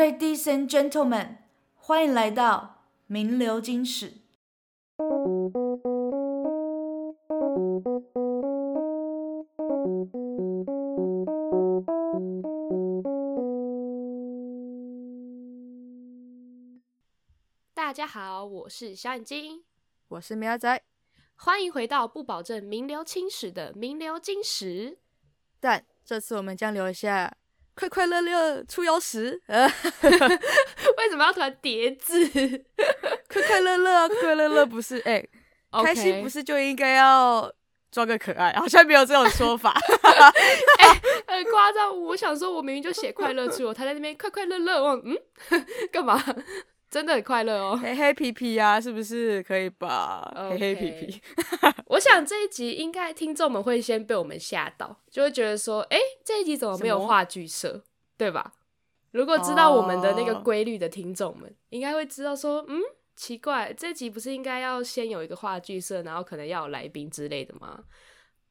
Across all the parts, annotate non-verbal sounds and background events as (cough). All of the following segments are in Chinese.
Ladies and gentlemen，欢迎来到名流金史。大家好，我是小眼睛，我是喵仔，欢迎回到不保证名流青史的名流金史。但这次我们将留下快快乐乐出游时。呃，(laughs) 为什么要突然叠字？(laughs) 快快乐乐，快乐乐不是哎，欸 Okay. 开心不是就应该要装个可爱？好像没有这种说法。(laughs) 哎、欸，很夸张。我想说，我明明就写快乐出游，他在那边快快乐乐，我嗯，干嘛？真的很快乐哦，(laughs) 嘿嘿皮皮呀，是不是可以吧？Okay. 嘿嘿皮皮，(laughs) 我想这一集应该听众们会先被我们吓到，就会觉得说，哎、欸，这一集怎么没有话剧社，对吧？如果知道我们的那个规律的听众们，oh. 应该会知道说，嗯，奇怪，这集不是应该要先有一个话剧社，然后可能要有来宾之类的吗？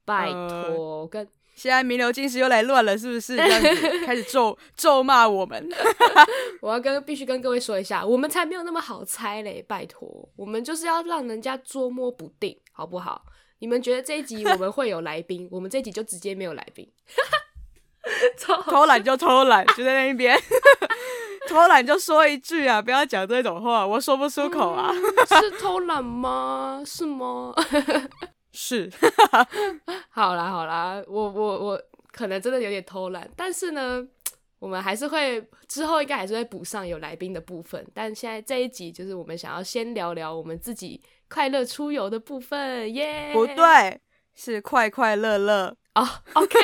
拜托，跟。Uh. 现在名流金石又来乱了，是不是？(laughs) 这样子开始咒咒骂我们。(laughs) 我要跟必须跟各位说一下，我们才没有那么好猜嘞，拜托，我们就是要让人家捉摸不定，好不好？你们觉得这一集我们会有来宾，(laughs) 我们这一集就直接没有来宾。偷懒就偷懒，就在那一边偷懒就说一句啊，不要讲这种话，我说不出口啊。嗯、是偷懒吗？是吗？是，(laughs) 好啦好啦，我我我可能真的有点偷懒，但是呢，我们还是会之后应该还是会补上有来宾的部分。但现在这一集就是我们想要先聊聊我们自己快乐出游的部分，耶、yeah!！不对，是快快乐乐哦。(laughs) Oh, OK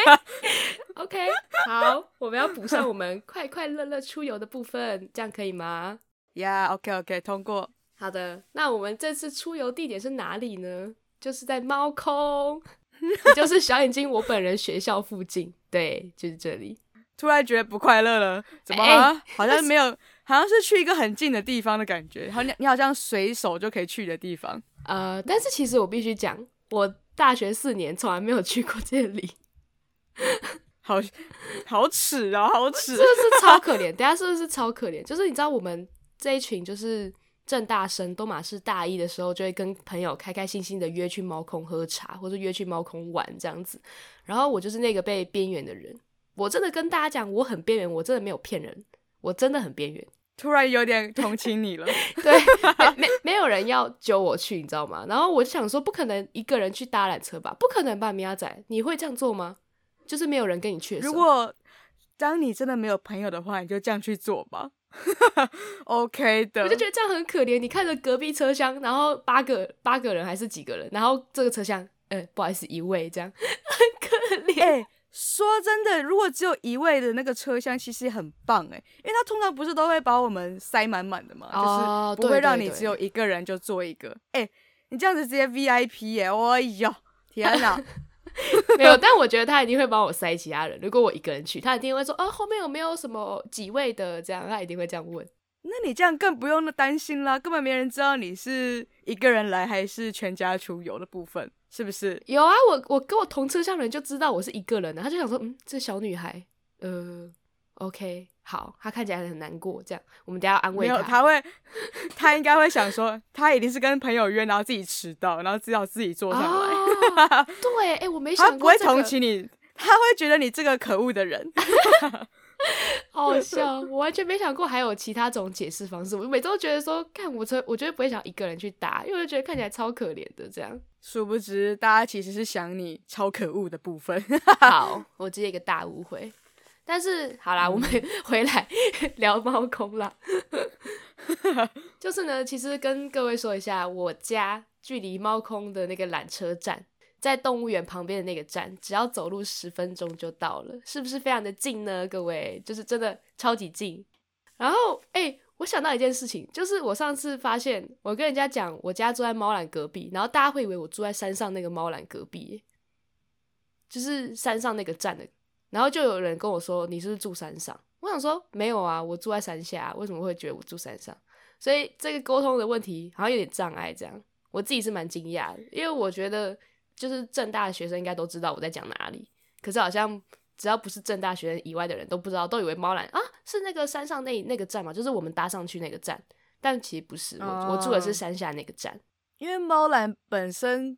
OK，好，我们要补上我们快快乐乐出游的部分，这样可以吗？呀、yeah,，OK OK，通过。好的，那我们这次出游地点是哪里呢？就是在猫空，也就是小眼睛我本人学校附近，对，就是这里。突然觉得不快乐了，怎么、欸、好像没有，好像是去一个很近的地方的感觉，好，你你好像随手就可以去的地方。呃，但是其实我必须讲，我大学四年从来没有去过这里，(laughs) 好好耻啊，好耻，是不是超 (laughs) 可怜？等下是不是超可怜？就是你知道我们这一群就是。正大生都马是大一的时候，就会跟朋友开开心心的约去猫空喝茶，或者约去猫空玩这样子。然后我就是那个被边缘的人，我真的跟大家讲，我很边缘，我真的没有骗人，我真的很边缘。突然有点同情你了，(laughs) 对，没没没有人要揪我去，你知道吗？然后我就想说，不可能一个人去搭缆车吧？不可能吧，米亚仔，你会这样做吗？就是没有人跟你去。如果当你真的没有朋友的话，你就这样去做吧。OK 的，我就觉得这样很可怜。你看着隔壁车厢，然后八个八个人还是几个人，然后这个车厢，呃、欸，不好意思，一位这样，(laughs) 很可怜。哎、欸，说真的，如果只有一位的那个车厢，其实很棒哎，因为他通常不是都会把我们塞满满的嘛，哦、就是不会让你只有一个人就坐一个。哎、欸，你这样子直接 VIP 耶，哎呦，天哪！(laughs) (laughs) 没有，但我觉得他一定会帮我塞其他人。如果我一个人去，他一定会说：“啊，后面有没有什么几位的？”这样，他一定会这样问。那你这样更不用担心啦，根本没人知道你是一个人来还是全家出游的部分，是不是？有啊，我我跟我同车厢的人就知道我是一个人的，他就想说：“嗯，这小女孩，呃，OK。”好，他看起来很难过，这样我们等下要安慰他。没有，他会，他应该会想说，他一定是跟朋友约，然后自己迟到，然后只好自己坐上来。哦、(laughs) 对，哎、欸，我没想过、这个，他不会同情你，他会觉得你这个可恶的人。(laughs) 好好笑，我完全没想过还有其他种解释方式。我每周都觉得说，看我车，我绝对不会想一个人去搭，因为我觉得看起来超可怜的这样。殊不知，大家其实是想你超可恶的部分。好，(laughs) 我接一个大误会。但是好啦，嗯、我们回来聊猫空啦。就是呢，其实跟各位说一下，我家距离猫空的那个缆车站，在动物园旁边的那个站，只要走路十分钟就到了，是不是非常的近呢？各位，就是真的超级近。然后，哎、我想到一件事情，就是我上次发现，我跟人家讲我家住在猫缆隔壁，然后大家会以为我住在山上那个猫缆隔壁，就是山上那个站的。然后就有人跟我说：“你是不是住山上？”我想说：“没有啊，我住在山下。为什么会觉得我住山上？”所以这个沟通的问题好像有点障碍。这样我自己是蛮惊讶的，因为我觉得就是正大的学生应该都知道我在讲哪里，可是好像只要不是正大学生以外的人都不知道，都以为猫兰啊是那个山上那那个站嘛，就是我们搭上去那个站，但其实不是，我、哦、我住的是山下那个站，因为猫兰本身。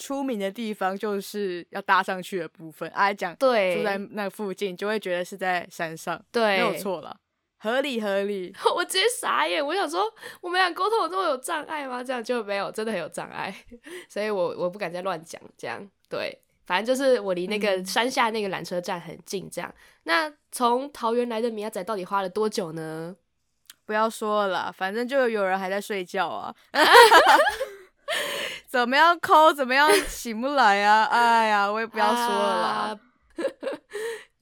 出名的地方就是要搭上去的部分，啊讲对，住在那附近就会觉得是在山上，对，没有错了，合理合理。(laughs) 我直接傻眼，我想说我们俩沟通有这么有障碍吗？这样就没有，真的很有障碍，(laughs) 所以我我不敢再乱讲。这样对，反正就是我离那个山下那个缆车站很近。这样，嗯、那从桃园来的米亚仔到底花了多久呢？不要说了，反正就有人还在睡觉啊。(laughs) 怎么样抠，怎么样醒不来啊？哎呀，我也不要说了啦。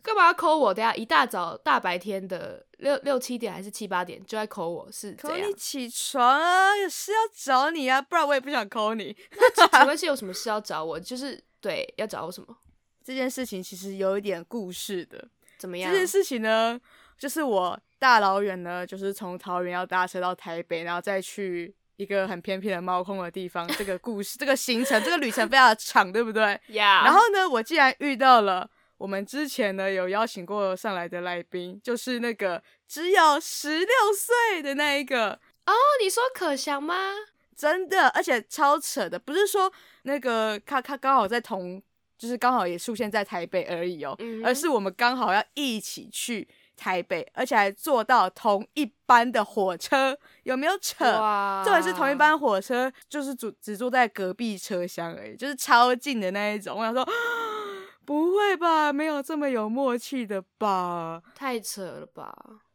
干、啊、嘛要抠我？等下一大早大白天的六六七点还是七八点就在抠我，是怎样？你起床啊，有事要找你啊，不然我也不想抠你。(laughs) 那请问 (laughs) 是有什么事要找我？就是对，要找我什么？这件事情其实有一点故事的。怎么样？这件事情呢，就是我大老远呢，就是从桃园要搭车到台北，然后再去。一个很偏僻的猫空的地方，这个故事，这个行程，这个旅程非常的长，对不对. (laughs) 然后呢，我竟然遇到了我们之前呢有邀请过上来的来宾，就是那个只有十六岁的那一个。哦，oh, 你说可翔吗？真的，而且超扯的，不是说那个他他刚好在同，就是刚好也出现在台北而已哦，mm hmm. 而是我们刚好要一起去。台北，而且还坐到同一班的火车，有没有扯？哇！这还是同一班火车，就是只只坐在隔壁车厢而已，就是超近的那一种。我想说，不会吧？没有这么有默契的吧？太扯了吧！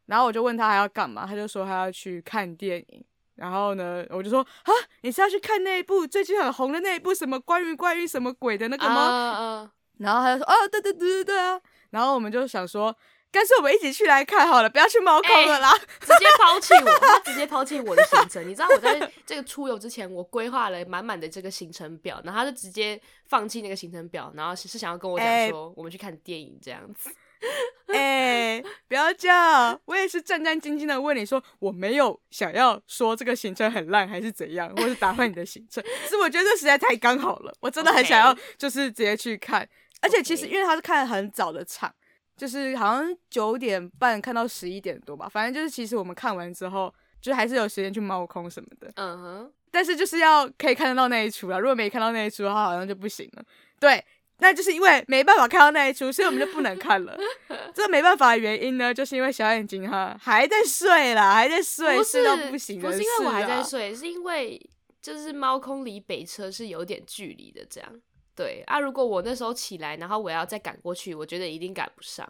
然后我就问他还要干嘛，他就说他要去看电影。然后呢，我就说啊，你是要去看那一部最近很红的那一部什么关于关于什么鬼的那个吗？啊啊、然后他就说哦，对对对对对啊。然后我们就想说。干脆我们一起去来看好了，不要去猫空了啦！欸、(laughs) 直接抛弃我，他直接抛弃我的行程。你知道我在这个出游之前，我规划了满满的这个行程表，然后他就直接放弃那个行程表，然后是想要跟我讲说，欸、我们去看电影这样子。(laughs) 哎、欸，不要这样！我也是战战兢兢的问你说，我没有想要说这个行程很烂还是怎样，或是打坏你的行程，是我觉得这实在太刚好了，我真的很想要就是直接去看.而且其实因为他是看很早的场。就是好像九点半看到十一点多吧，反正就是其实我们看完之后，就还是有时间去猫空什么的。嗯哼、uh-huh. 但是就是要可以看得到那一出啊，如果没看到那一出的话，好像就不行了。对，那就是因为没办法看到那一出，所以我们就不能看了。(laughs) 这没办法的原因呢，就是因为小眼睛哈还在睡啦，还在睡，不是到不行的。不是因为我还在睡，是因为就是猫空离北车是有点距离的，这样。对啊，如果我那时候起来，然后我要再赶过去，我觉得一定赶不上，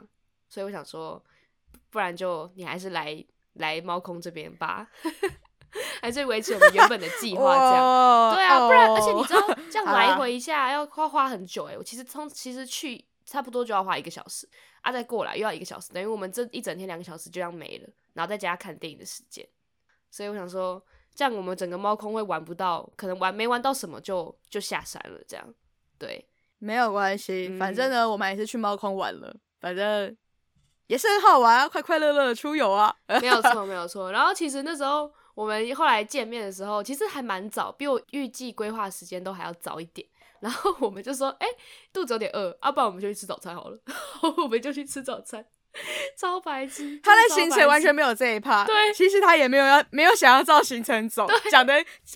所以我想说，不然就你还是来来猫空这边吧，(laughs) 还是维持我们原本的计划这样。哦、对啊，不然、哦、而且你知道这样来回一下、啊、要花花很久哎，我其实从其实去差不多就要花一个小时啊，再过来又要一个小时，等于我们这一整天两个小时就这样没了，然后再加看电影的时间，所以我想说，这样我们整个猫空会玩不到，可能玩没玩到什么就就下山了这样。对，没有关系，反正呢，嗯、我们还是去猫空玩了，反正也是很好玩啊，快快乐乐的出游啊，没有 (laughs) 错，没有错。然后其实那时候我们后来见面的时候，其实还蛮早，比我预计规划时间都还要早一点。然后我们就说，哎，肚子有点饿，要、啊、不然我们就去吃早餐好了。我们就去吃早餐。(laughs) 超白痴，他的行程完全没有这一趴。对，其实他也没有要，没有想要照行程走，讲的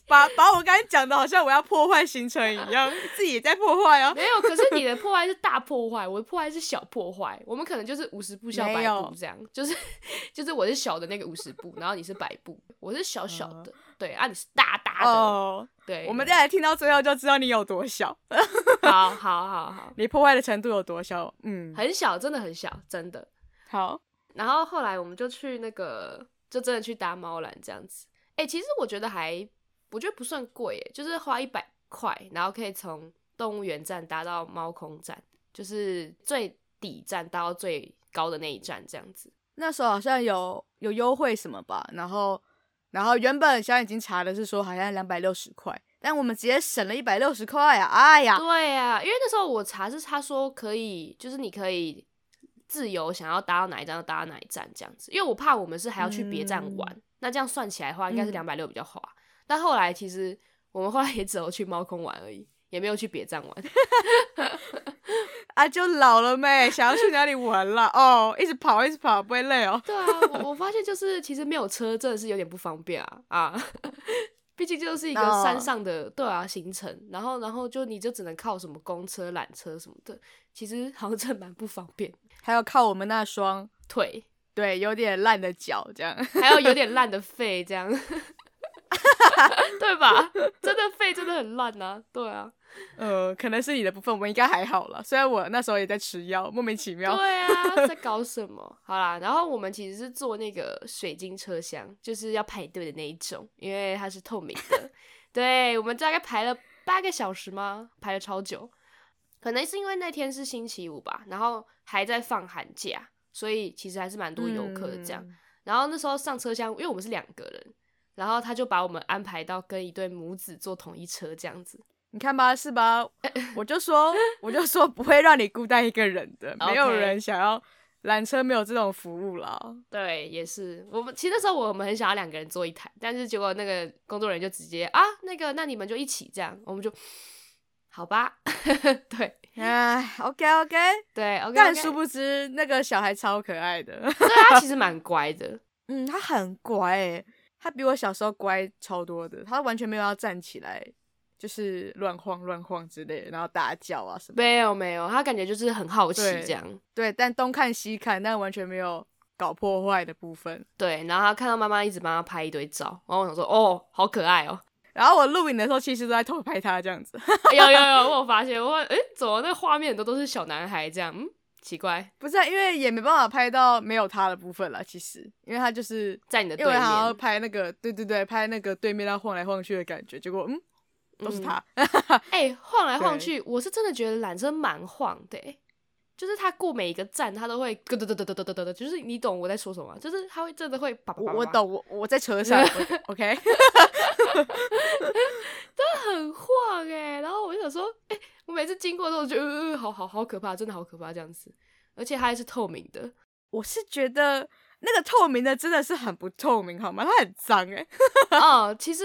把把我刚才讲的好像我要破坏行程一样，自己也在破坏啊。没有，可是你的破坏是大破坏，我的破坏是小破坏。我们可能就是五十步笑百步这样，就是就是我是小的那个五十步，然后你是百步，我是小小的，对啊，你是大大的，对。我们再来听到最后就知道你有多小。(laughs) 好好好好，你破坏的程度有多小？嗯，很小，真的很小，真的。好，然后后来我们就去那个，就真的去搭猫缆这样子。哎，其实我觉得还，我觉得不算贵，哎，就是花一百块，然后可以从动物园站搭到猫空站，就是最底站搭到最高的那一站这样子。那时候好像有有优惠什么吧，然后然后原本小眼睛查的是说好像两百六十块，但我们直接省了一百六十块啊！哎呀，对呀，因为那时候我查是他说可以，就是你可以。自由想要搭到哪一站就搭到哪一站这样子，因为我怕我们是还要去别站玩，嗯、那这样算起来的话应该是两百六比较划。嗯、但后来其实我们后来也只有去猫空玩而已，也没有去别站玩。(laughs) 啊，就老了没，想要去哪里玩了？哦，一直跑，一直跑，不会累哦。对啊，我我发现就是其实没有车真的是有点不方便啊啊，毕竟就是一个山上的、oh. 对啊行程，然后然后就你就只能靠什么公车、缆车什么的，其实好像真的蛮不方便。(laughs) 还要靠我们那双腿，对，有点烂的脚这样，(laughs) 还有有点烂的肺这样。(laughs) 对吧？真的肺真的很烂啊！对啊，呃，可能是你的部分，我应该还好了。虽然我那时候也在吃药，莫名其妙。对啊，(laughs) 在搞什么？好啦，然后我们其实是坐那个水晶车厢，就是要排队的那一种，因为它是透明的。(laughs) 对，我们大概排了八个小时吗？排了超久。可能是因为那天是星期五吧，然后还在放寒假，所以其实还是蛮多游客的这样。嗯、然后那时候上车厢，因为我们是两个人。然后他就把我们安排到跟一对母子坐同一车这样子，你看吧，是吧？我就说，我就说不会让你孤单一个人的，没有人想要缆车没有这种服务啦。对，也是。我们其实那时候我们很想要两个人坐一台，但是结果那个工作人员就直接啊，那个那你们就一起这样，我们就好吧。(laughs) 对，哎，OK OK，对，OK, okay。但殊不知那个小孩超可爱的，对，他其实蛮乖的，嗯，他很乖诶。他比我小时候乖超多的，他完全没有要站起来，就是乱晃乱晃之类的，然后大叫啊什么。没有没有，他感觉就是很好奇这样。对，对，但东看西看，但完全没有搞破坏的部分。对，然后他看到妈妈一直帮他拍一堆照，然后我想说，哦，好可爱哦。(laughs) 然后我录影的时候，其实都在偷拍他这样子。有 (laughs) 有有，(laughs) 我有发现，我诶，怎么那画面很多都是小男孩这样？嗯。奇怪，不是、啊，因为也没办法拍到没有他的部分了。其实，因为他就是在你的对面，因为他要拍那个，对对对，拍那个对面他晃来晃去的感觉。结果，嗯，都是他。(laughs) 哎、嗯欸，晃来晃去，我是真的觉得缆车蛮晃的、欸。就是他过每一个站，他都会咯噔噔噔噔噔噔噔，就是你懂我在说什么？就是他会真的会叭叭叭。我懂，我我在车上，OK，真的很晃哎、欸。然后我就想说，哎、欸。我每次经过都觉得，呃，好好好可怕，真的好可怕这样子，而且它还是透明的。我是觉得那个透明的真的是很不透明，好吗？它很脏哎。哦，其实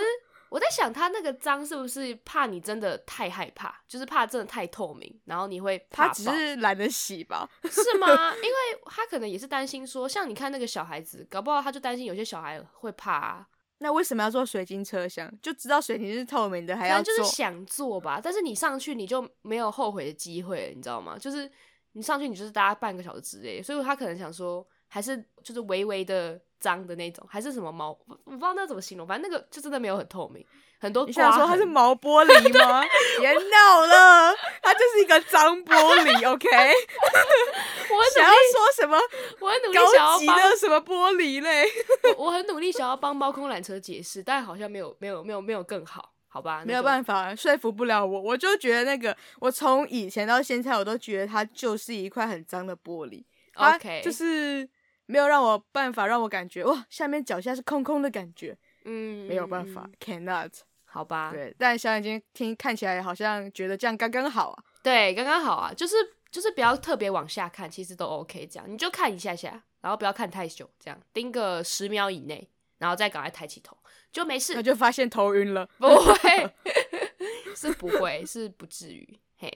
我在想，他那个脏是不是怕你真的太害怕，就是怕真的太透明，然后你会怕。他只是懒得洗吧？(laughs) 是吗？(laughs) 因为他可能也是担心说，像你看那个小孩子，搞不好他就担心有些小孩会怕啊。那为什么要做水晶车厢？就知道水晶是透明的，还要坐？就是想坐吧，但是你上去你就没有后悔的机会，你知道吗？就是你上去你就是搭半个小时之类，所以他可能想说，还是就是微微的脏的那种，还是什么毛，我不知道那怎么形容，反正那个就真的没有很透明。很多，你想说它是毛玻璃 (laughs) 吗？别闹了，它就是一个脏玻璃，(laughs) OK？我想要说什么？我很努力想要帮什么玻璃嘞？(laughs) 我我很努力想要帮猫空缆车解释，但好像没有没有没有没有更好，好吧？没有办法说服不了我，我就觉得那个，我从以前到现在，我都觉得它就是一块很脏的玻璃，OK？就是没有让我办法让我感觉哇，下面脚下是空空的感觉，嗯，没有办法，cannot。好吧，对，但小眼睛听看起来好像觉得这样刚刚好啊。对，刚刚好啊，就是就是不要特别往下看，其实都 OK。这样你就看一下下，然后不要看太久，这样盯个十秒以内，然后再赶快抬起头，就没事。那就发现头晕了，不会，(laughs) 是不会，是不至于。嘿，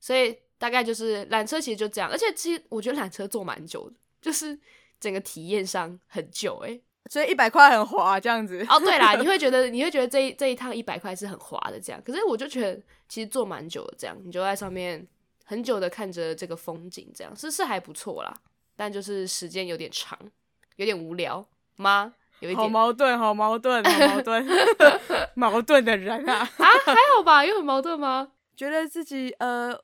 所以大概就是缆车其实就这样，而且其实我觉得缆车坐蛮久的，就是整个体验上很久诶。所以一百块很划这样子哦，对啦，你会觉得 (laughs) 你会觉得这一这一趟一百块是很划的这样，可是我就觉得其实坐蛮久的这样，你就在上面很久的看着这个风景这样，是是还不错啦，但就是时间有点长，有点无聊吗？有一点好矛盾，好矛盾，好矛盾，(laughs) 矛盾的人啊啊，还好吧？有很矛盾吗？觉得自己呃。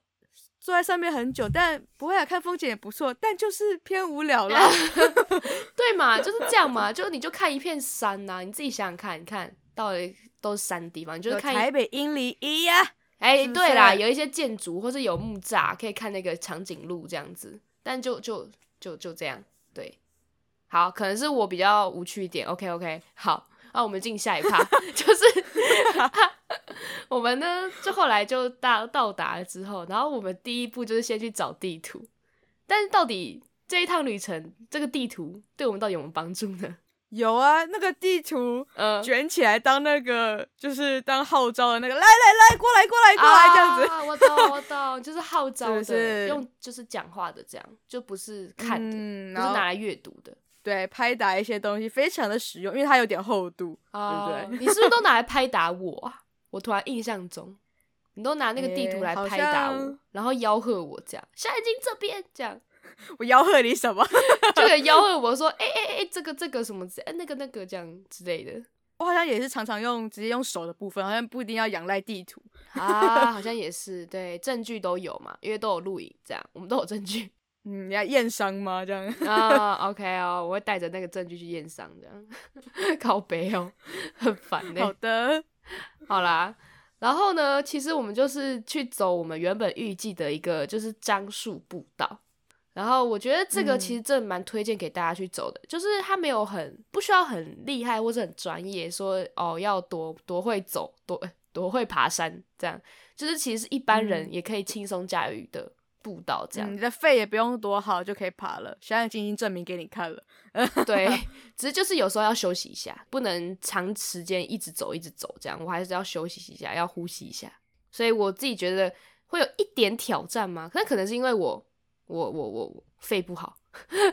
坐在上面很久，但不会啊，看风景也不错，但就是偏无聊了，(laughs) 对嘛？(laughs) 就是这样嘛，就你就看一片山呐、啊，你自己想想看，你看到底都是山地方，你就是看台北英里一呀，哎、欸，对啦，有一些建筑或是有木栅，可以看那个长颈鹿这样子，但就就就就这样，对，好，可能是我比较无趣一点，OK OK，好，那我们进下一趴，(laughs) 就是。(laughs) 我们呢，就后来就到到达了之后，然后我们第一步就是先去找地图。但是到底这一趟旅程，这个地图对我们到底有没有帮助呢？(laughs) 有啊，那个地图，嗯，卷起来当那个，就是当号召的那个，来来来，过来过来过来，这样子。啊，我懂我懂，就是号召的，用就是讲话的这样，就不是看的，嗯、不是拿来阅读的。对，拍打一些东西非常的实用，因为它有点厚度，哦、对不对？(laughs) 你是不是都拿来拍打我啊？我突然印象中，你都拿那个地图来拍打我，欸、然后吆喝我这样，现在进这边这样。(laughs) 我吆喝你什么？(laughs) 就有吆喝我说，哎哎哎，这个这个什么之，哎那个那个这样之类的。我好像也是常常用直接用手的部分，好像不一定要仰赖地图啊，好像也是对，证据都有嘛，因为都有录影，这样我们都有证据。嗯，你要验伤吗？这样啊、oh,，OK 哦，我会带着那个证据去验伤，这样 (laughs) 靠背哦，很烦呢、欸。好的，好啦，然后呢，其实我们就是去走我们原本预计的一个就是樟树步道。然后我觉得这个其实真的蛮推荐给大家去走的，嗯、就是它没有很不需要很厉害或者很专业，说哦要多多会走，多多会爬山这样，就是其实一般人也可以轻松驾驭的步道这样。嗯、你的肺也不用多好就可以爬了，现在已经证明给你看了。(laughs) 对，只是就是有时候要休息一下，不能长时间一直走一直走这样，我还是要休息一下，要呼吸一下。所以我自己觉得会有一点挑战嘛，可能可能是因为我。我我我肺不好，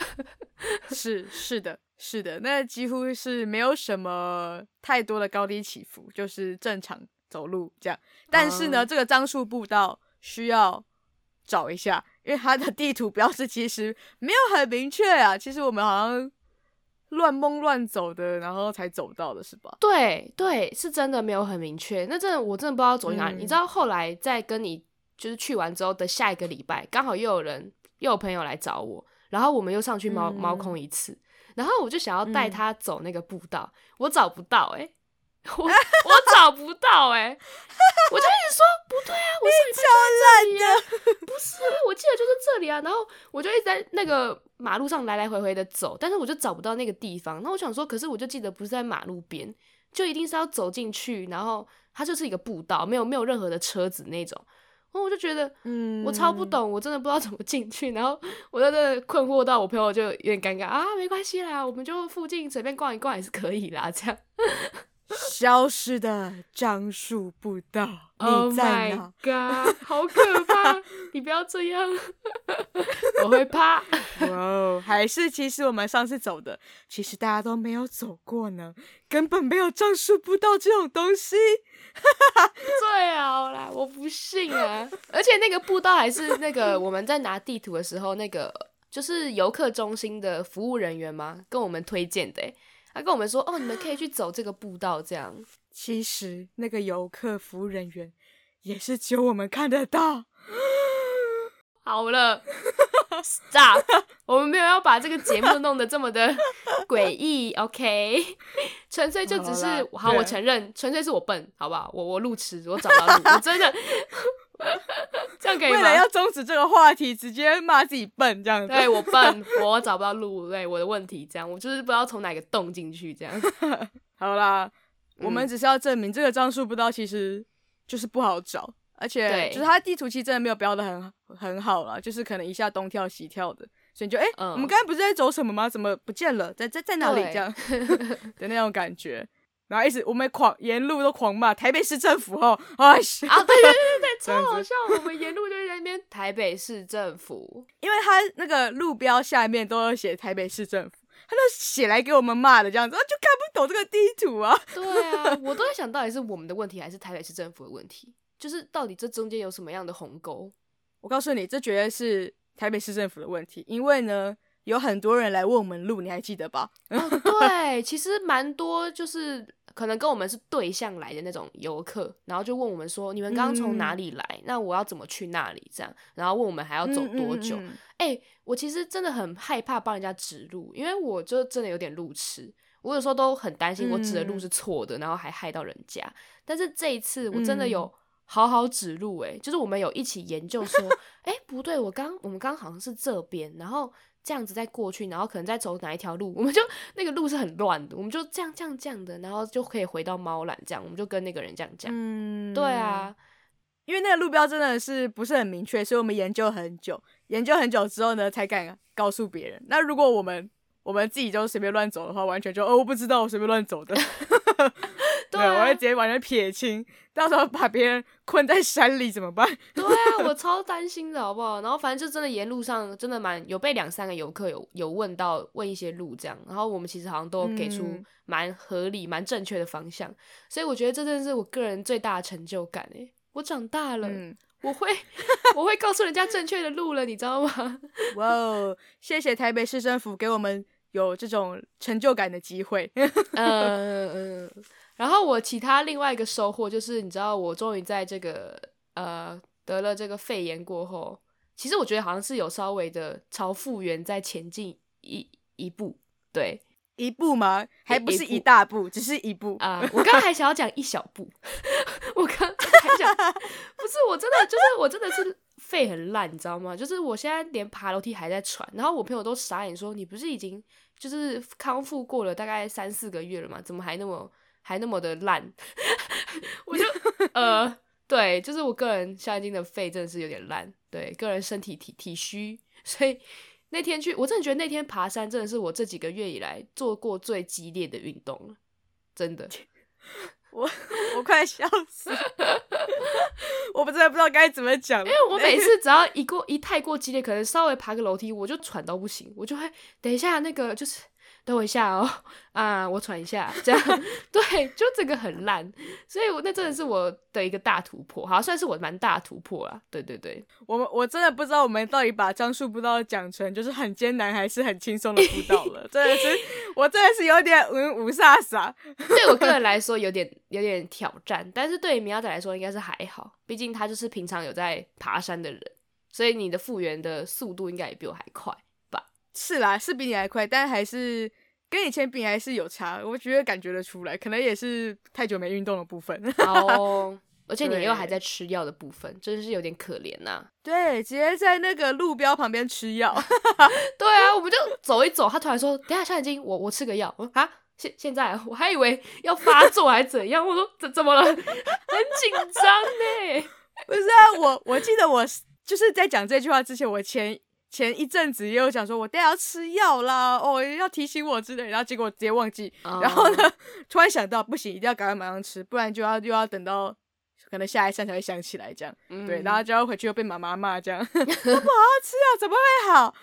(laughs) 是是的，是的，那几乎是没有什么太多的高低起伏，就是正常走路这样。但是呢，嗯、这个樟树步道需要找一下，因为它的地图标示其实没有很明确啊。其实我们好像乱蒙乱走的，然后才走到的是吧？对对，是真的没有很明确。那真的我真的不知道走去哪里。嗯、你知道后来在跟你就是去完之后的下一个礼拜，刚好又有人。又有朋友来找我，然后我们又上去猫猫、嗯、空一次，然后我就想要带他走那个步道，嗯、我找不到哎、欸，(laughs) 我 (laughs) 我找不到哎、欸，我就一直说不对啊，我是超烂的，不是，我记得就是这里啊，然后我就一直在那个马路上来来回回的走，但是我就找不到那个地方，那我想说，可是我就记得不是在马路边，就一定是要走进去，然后它就是一个步道，没有没有任何的车子那种。然后我就觉得，嗯，我超不懂，我真的不知道怎么进去。然后我在这困惑到我朋友就有点尴尬啊，没关系啦，我们就附近随便逛一逛也是可以啦。这样，消失的樟树步道，你在哪？Oh my god，好可怕！你不要这样，(laughs) 我会怕。哇哦，还是其实我们上次走的，其实大家都没有走过呢，根本没有樟树步道这种东西。(laughs) (laughs) 最好啦，我不信啊！而且那个步道还是那个我们在拿地图的时候，那个就是游客中心的服务人员吗？跟我们推荐的，他跟我们说哦，你们可以去走这个步道，这样。(gasps) 其实那个游客服务人员也是只有我们看得到。(gasps) 好了，Stop！(laughs) 我们没有要把这个节目弄得这么的 (laughs) 诡异，OK？(laughs) 纯粹就只是好，好，我承认，纯粹是我笨，好不好？我我路痴，我找到路，我真的 (laughs) 这样可以吗？为了要终止这个话题，直接骂自己笨，这样子。对，我笨，(laughs) 我找不到路，对，我的问题，这样，我就是不知道从哪个洞进去，这样。好啦，我们只是要证明这个樟树步道其实就是不好找。而且就是它地图其实真的没有标的很很好了，就是可能一下东跳西跳的，所以你就哎，欸嗯、我们刚才不是在走什么吗？怎么不见了？在在在哪里？这样 (laughs) 的那种感觉，然后一直我们狂沿路都狂骂台北市政府哦，(laughs) 哎，啊对对对对，(laughs) 超好笑，我们沿路就在那边台北市政府，因为他那个路标下面都有写台北市政府，他就写来给我们骂的这样子，就看不懂这个地图啊。(laughs) 对啊，我都在想到底是我们的问题还是台北市政府的问题。就是到底这中间有什么样的鸿沟？我告诉你，这绝对是台北市政府的问题。因为呢，有很多人来问我们路，你还记得吧？哦，对，其实蛮多，就是可能跟我们是对象来的那种游客，然后就问我们说：“你们刚从哪里来？嗯、那我要怎么去那里？”这样，然后问我们还要走多久？哎、嗯嗯嗯欸，我其实真的很害怕帮人家指路，因为我就真的有点路痴，我有时候都很担心我指的路是错的，嗯、然后还害到人家。但是这一次，我真的有。好好指路诶，就是我们有一起研究说，哎、欸，不对，我刚我们刚好像是这边，然后这样子再过去，然后可能再走哪一条路，我们就那个路是很乱的，我们就这样这样这样的，然后就可以回到猫缆这样，我们就跟那个人这样讲。嗯，对啊，因为那个路标真的是不是很明确，所以我们研究很久，研究很久之后呢，才敢告诉别人。那如果我们我们自己就随便乱走的话，完全就哦，我不知道，我随便乱走的。(laughs) 对、啊，我会直接完全撇清，到时候把别人困在山里怎么办？对啊，我 (laughs) 超担心的好不好？然后反正就真的沿路上真的蛮有被两三个游客有有问到问一些路这样，然后我们其实好像都给出蛮合理、蛮、嗯、正确的方向，所以我觉得这真的是我个人最大的成就感诶，我长大了。嗯我会，(laughs) 我会告诉人家正确的路了，你知道吗？哇哦，谢谢台北市政府给我们有这种成就感的机会。嗯嗯嗯。然后我其他另外一个收获就是，你知道，我终于在这个呃得了这个肺炎过后，其实我觉得好像是有稍微的朝复原在前进一一步，对。一步吗？还不是一大步，步只是一步啊！呃、我刚刚还想要讲一小步，(laughs) 我刚还想，(laughs) 不是我真的就是我真的是肺很烂，你知道吗？就是我现在连爬楼梯还在喘，然后我朋友都傻眼说：“你不是已经就是康复过了大概三四个月了吗？怎么还那么还那么的烂？(laughs) ”我就呃，对，就是我个人现在今的肺真的是有点烂，对，个人身体体体虚，所以。那天去，我真的觉得那天爬山真的是我这几个月以来做过最激烈的运动了，真的，我我快笑死了，我不知道不知道该怎么讲，因为我每次 (laughs) 只要一过一太过激烈，可能稍微爬个楼梯，我就喘到不行，我就会等一下那个就是。等我一下哦，啊，我喘一下，这样 (laughs) 对，就这个很烂，所以我那真的是我的一个大突破，好，算是我蛮大突破啦。对对对，我们我真的不知道我们到底把樟树步道讲成就是很艰难还是很轻松的步道了，真的是，我真的是有点雾雾煞煞。对我个人来说有点有点挑战，但是对于苗仔来说应该是还好，毕竟他就是平常有在爬山的人，所以你的复原的速度应该也比我还快。是啦，是比你还快，但还是跟以前比还是有差。我觉得感觉得出来，可能也是太久没运动的部分。哦，(laughs) 而且你又还在吃药的部分，真是有点可怜呐、啊。对，直接在那个路标旁边吃药。(laughs) 对啊，我们就走一走，他突然说：“等下，小眼睛，我我吃个药。”啊，现现在我还以为要发作还是怎样？我说怎怎么了？(laughs) 很紧张呢。不是啊，我我记得我就是在讲这句话之前，我前。前一阵子也有讲说，我等下要吃药啦，哦，要提醒我之类，然后结果直接忘记，oh. 然后呢，突然想到不行，一定要赶快马上吃，不然就要又要等到可能下一站才会想起来这样，嗯、对，然后就要回去又被妈妈骂这样，(laughs) 都不好好吃药怎么会好，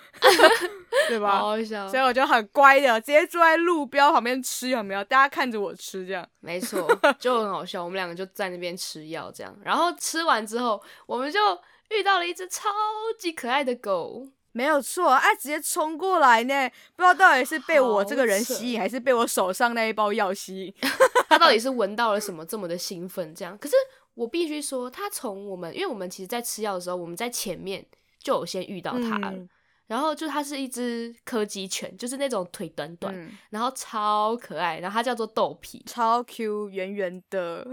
(laughs) 对吧？好好笑，所以我就很乖的，直接坐在路标旁边吃，有没有？大家看着我吃这样，没错，(laughs) 就很好笑，我们两个就在那边吃药这样，然后吃完之后，我们就。遇到了一只超级可爱的狗，没有错，它直接冲过来呢，不知道到底是被我这个人吸引，还是被我手上那一包药吸引。(laughs) 它到底是闻到了什么这么的兴奋？这样，可是我必须说，它从我们，因为我们其实，在吃药的时候，我们在前面就有先遇到它了。嗯、然后就它是一只柯基犬，就是那种腿短短，嗯、然后超可爱，然后它叫做豆皮，超 Q，圆圆的。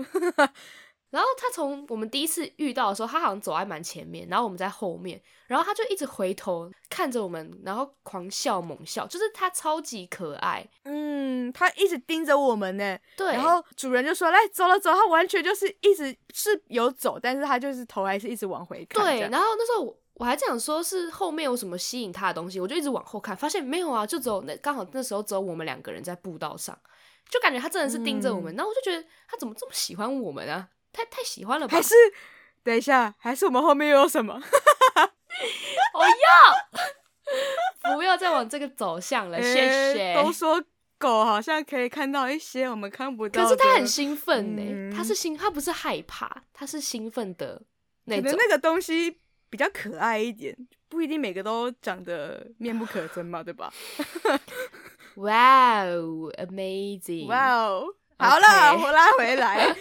然后他从我们第一次遇到的时候，他好像走在蛮前面，然后我们在后面，然后他就一直回头看着我们，然后狂笑猛笑，就是他超级可爱，嗯，他一直盯着我们呢，对，然后主人就说：“来，走了走了。”他完全就是一直是有走，但是他就是头还是一直往回看。对，然后那时候我我还这样说，是后面有什么吸引他的东西，我就一直往后看，发现没有啊，就只有那刚好那时候只有我们两个人在步道上，就感觉他真的是盯着我们，嗯、然后我就觉得他怎么这么喜欢我们啊？太太喜欢了吧？还是等一下，还是我们后面又有什么？(laughs) 我要不要再往这个走向了？(laughs) 谢谢、欸。都说狗好像可以看到一些我们看不到，可是它很兴奋呢。它、嗯、是兴，它不是害怕，它是兴奋的那种。可能那个东西比较可爱一点，不一定每个都长得面目可憎嘛，(laughs) 对吧？哇哦，amazing！哇哦，好了.我拉回来。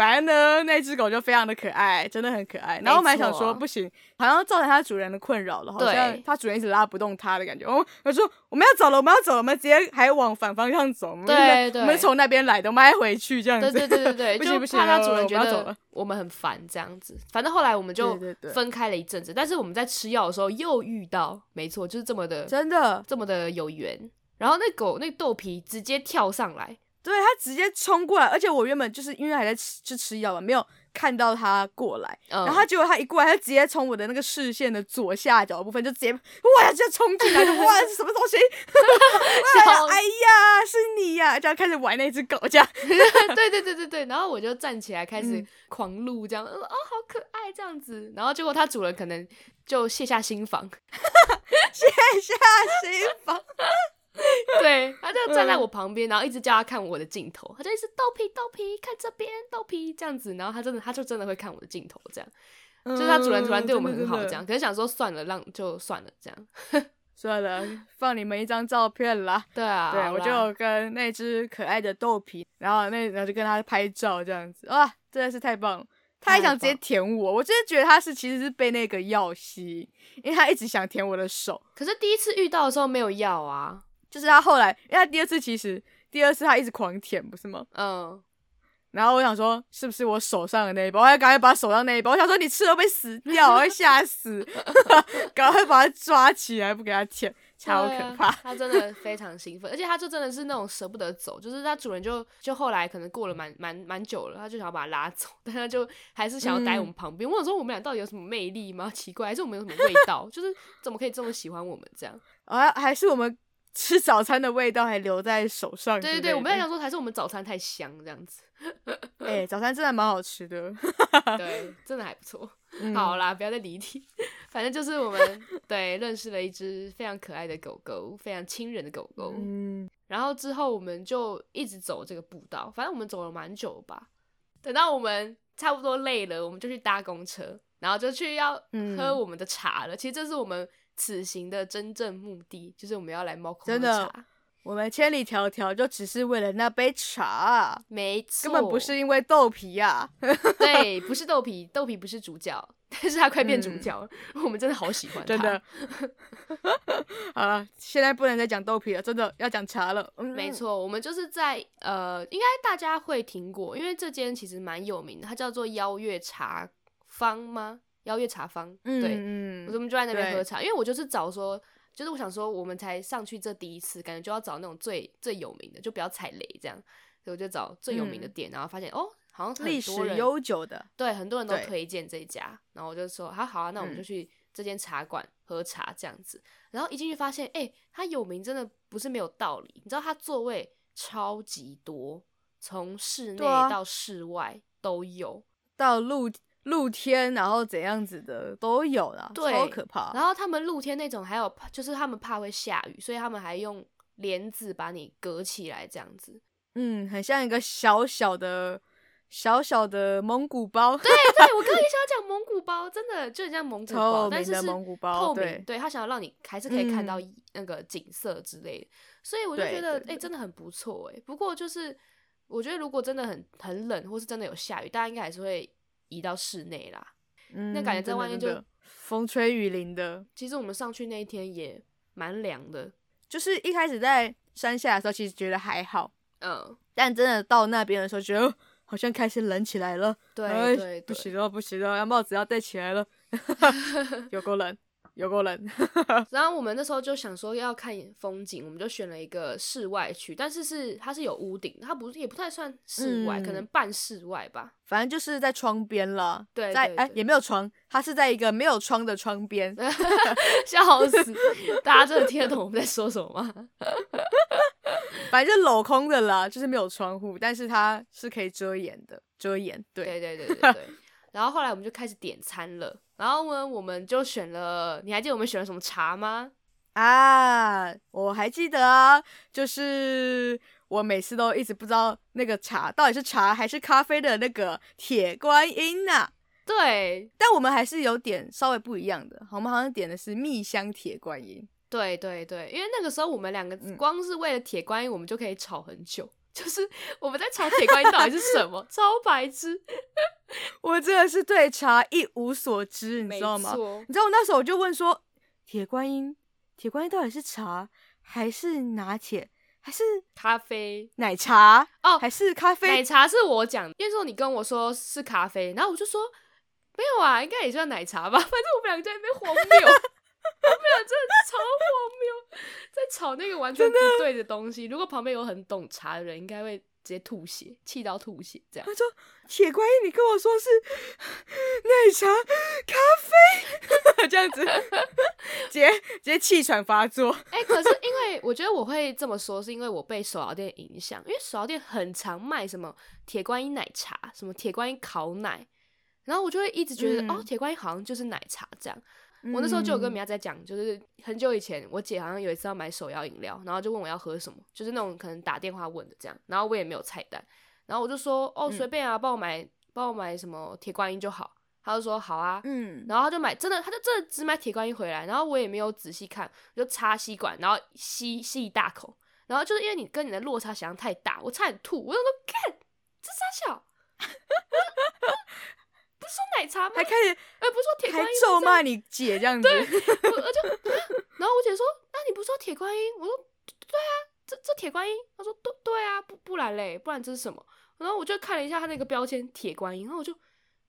反正呢，那只狗就非常的可爱，真的很可爱。然后我们还想说，不行，好像造成它主人的困扰了，好像它主人一直拉不动它的感觉。我我说我们要走了，我们要走了，我们直接还往反方向走。对对，我们从那边来的，我们还回去这样子。对对对对对，(laughs) 不行不行，怕它主人觉得我们很烦这样子。反正后来我们就分开了一阵子，但是我们在吃药的时候又遇到，没错，就是这么的，真的这么的有缘。然后那狗那豆皮直接跳上来。对，他直接冲过来，而且我原本就是因为还在吃，就吃药嘛，没有看到他过来，嗯、然后他结果他一过来，他直接从我的那个视线的左下角的部分就直接哇，直接冲进来，哇，是什么东西？(laughs) 笑哎呀，是你呀、啊！就要开始玩那只狗，这样。(laughs) 对对对对对，然后我就站起来开始狂录，这样，嗯、哦，好可爱，这样子。然后结果他主人可能就卸下心防，(laughs) 卸下心防。(laughs) 对，他就站在我旁边，然后一直叫他看我的镜头，他就一直豆皮豆皮看这边豆皮这样子，然后他真的他就真的会看我的镜头，这样，嗯、就是他主人突然对我们很好，这样，可是想说算了，让就算了，这样，(laughs) 算了，放你们一张照片啦。对啊，对，我就跟那只可爱的豆皮，然后那然后就跟他拍照这样子，哇，真的是太棒了，他还想直接舔我，我真的觉得他是其实是被那个药吸，因为他一直想舔我的手，可是第一次遇到的时候没有药啊。就是他后来，因为他第二次其实第二次他一直狂舔，不是吗？嗯。然后我想说，是不是我手上的那一包？我还赶快把手上那一包，我想说你吃了会死掉，我会吓死，(laughs) 赶快把它抓起来，不给它舔，超可怕。啊、他真的非常兴奋，而且他就真的是那种舍不得走，就是他主人就就后来可能过了蛮蛮蛮久了，他就想要把他拉走，但他就还是想要待我们旁边。嗯、我想说，我们俩到底有什么魅力吗？奇怪，还是我们有什么味道？就是怎么可以这么喜欢我们这样？(laughs) 啊，还是我们。吃早餐的味道还留在手上。对对对，我们在想说，还是我们早餐太香这样子。哎、欸，早餐真的蛮好吃的。(laughs) 对，(laughs) 真的还不错。嗯、好啦，不要再离题。反正就是我们 (laughs) 对认识了一只非常可爱的狗狗，非常亲人的狗狗。嗯。然后之后我们就一直走这个步道，反正我们走了蛮久吧。等到我们差不多累了，我们就去搭公车，然后就去要喝我们的茶了。嗯、其实这是我们。此行的真正目的就是我们要来猫空真的，我们千里迢迢就只是为了那杯茶，没错，根本不是因为豆皮呀、啊。(laughs) 对，不是豆皮，豆皮不是主角，但是他快变主角了，嗯、我们真的好喜欢他，真的。(laughs) 好了，现在不能再讲豆皮了，真的要讲茶了。嗯、没错，我们就是在呃，应该大家会听过，因为这间其实蛮有名的，它叫做邀月茶坊吗？邀月茶坊，对，嗯、我们就在那边喝茶。因为我就是找说，就是我想说，我们才上去这第一次，感觉就要找那种最最有名的，就不要踩雷这样。所以我就找最有名的店，嗯、然后发现哦，好像历史悠久的，对，很多人都推荐这一家。然后我就说，好好啊，那我们就去这间茶馆喝茶这样子。嗯、然后一进去发现，哎、欸，它有名真的不是没有道理。你知道它座位超级多，从室内到室外都有，到露。露天，然后怎样子的都有啦，对超可怕。然后他们露天那种还有，就是他们怕会下雨，所以他们还用帘子把你隔起来，这样子。嗯，很像一个小小的、小小的蒙古包。对 (laughs) 对，我刚刚也想要讲蒙古包，真的就很像蒙古包，但是是蒙古包，透明。对，对他想要让你还是可以看到那个景色之类的，嗯、所以我就觉得哎、欸，真的很不错哎。不过就是我觉得如果真的很很冷，或是真的有下雨，大家应该还是会。移到室内啦，嗯、那感觉在外面就风吹雨淋的。其实我们上去那一天也蛮凉的，就是一开始在山下的时候，其实觉得还好，嗯，但真的到那边的时候，觉得好像开始冷起来了。对对对，哎、不行了，不行了，要帽子要戴起来了，(laughs) 有够冷。有够冷，(laughs) 然后我们那时候就想说要看风景，我们就选了一个室外区，但是是它是有屋顶，它不也不太算室外，嗯、可能半室外吧，反正就是在窗边了。对，在哎、欸、也没有窗，它是在一个没有窗的窗边，(laughs) 笑死！大家真的听得懂我们在说什么吗？(laughs) 反正就镂空的啦，就是没有窗户，但是它是可以遮掩的，遮掩。对对对对对对。然后后来我们就开始点餐了，然后呢，我们就选了，你还记得我们选了什么茶吗？啊，我还记得啊，就是我每次都一直不知道那个茶到底是茶还是咖啡的那个铁观音呐、啊。对，但我们还是有点稍微不一样的，我们好像点的是蜜香铁观音。对对对，因为那个时候我们两个光是为了铁观音，我们就可以吵很久。就是我们在查铁观音到底是什么，(laughs) 超白痴！我真的是对茶一无所知，你知道吗？你知道我那时候我就问说，铁观音，铁观音到底是茶还是拿铁还是咖啡奶茶哦？还是咖啡奶茶是我讲，因为说你跟我说是咖啡，然后我就说没有啊，应该也算奶茶吧，反正我们两个在那边荒谬。们俩真的超荒谬，在吵那个完全不对的东西。如果旁边有很懂茶的人，应该会直接吐血，气到吐血这样。他说：“铁观音，你跟我说是奶茶、咖啡，(laughs) 这样子，(laughs) 直接直接气喘发作。”哎、欸，可是因为我觉得我会这么说，是因为我被手摇店影响，因为手摇店很常卖什么铁观音奶茶，什么铁观音烤奶，然后我就会一直觉得、嗯、哦，铁观音好像就是奶茶这样。我那时候就有跟米娅在讲，就是很久以前，我姐好像有一次要买手摇饮料，然后就问我要喝什么，就是那种可能打电话问的这样，然后我也没有菜单，然后我就说哦随便啊，帮我买帮我买什么铁观音就好，她就说好啊，嗯，然后她就买真的，她就真的只买铁观音回来，然后我也没有仔细看，我就插吸管，然后吸吸一大口，然后就是因为你跟你的落差想象太大，我差点吐，我就说看这三小。(laughs) 不是说奶茶吗？还开始，哎、欸，不是说铁观音，还咒骂你姐这样子。对，我我就，(laughs) 然后我姐说：“那你不是说铁观音？”我说：“对啊，这这铁观音。”她说：“对对啊，不不然嘞，不然这是什么？”然后我就看了一下他那个标签“铁观音”，然后我就，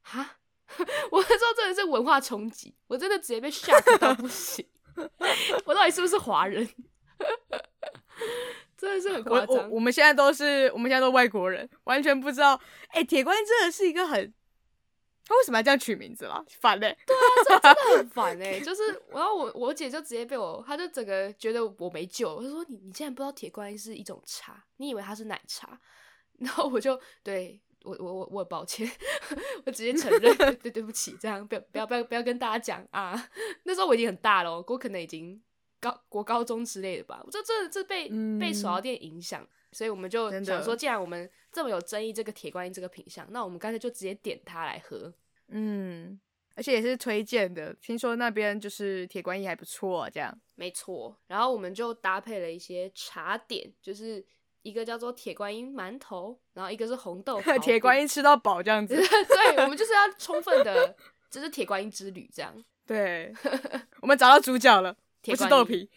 哈，(laughs) 我那时候真的是文化冲击，我真的直接被吓到不行。(laughs) 我到底是不是华人？真的是很夸张。我们现在都是，我们现在都外国人，完全不知道。哎、欸，铁观音真的是一个很。他为什么要这样取名字啦？烦嘞、欸！对啊，这真的很烦嘞、欸。就是，然后我我姐就直接被我，她就整个觉得我没救。她说：“你你竟然不知道铁观音是一种茶，你以为它是奶茶？” (laughs) 然后我就对我我我我很抱歉，(laughs) 我直接承认，(laughs) 对对对不起，这样不要不要不要不要跟大家讲啊。那时候我已经很大了，我可能已经高国高中之类的吧。我这这这被、嗯、被手摇店影响。所以我们就想说，既然我们这么有争议，这个铁观音这个品相，那我们干脆就直接点它来喝。嗯，而且也是推荐的，听说那边就是铁观音还不错，这样。没错，然后我们就搭配了一些茶点，就是一个叫做铁观音馒头，然后一个是红豆 (laughs) 铁观音吃到饱这样子。(laughs) 对，我们就是要充分的，就是铁观音之旅这样。(laughs) 对，我们找到主角了，铁观音，不是豆皮。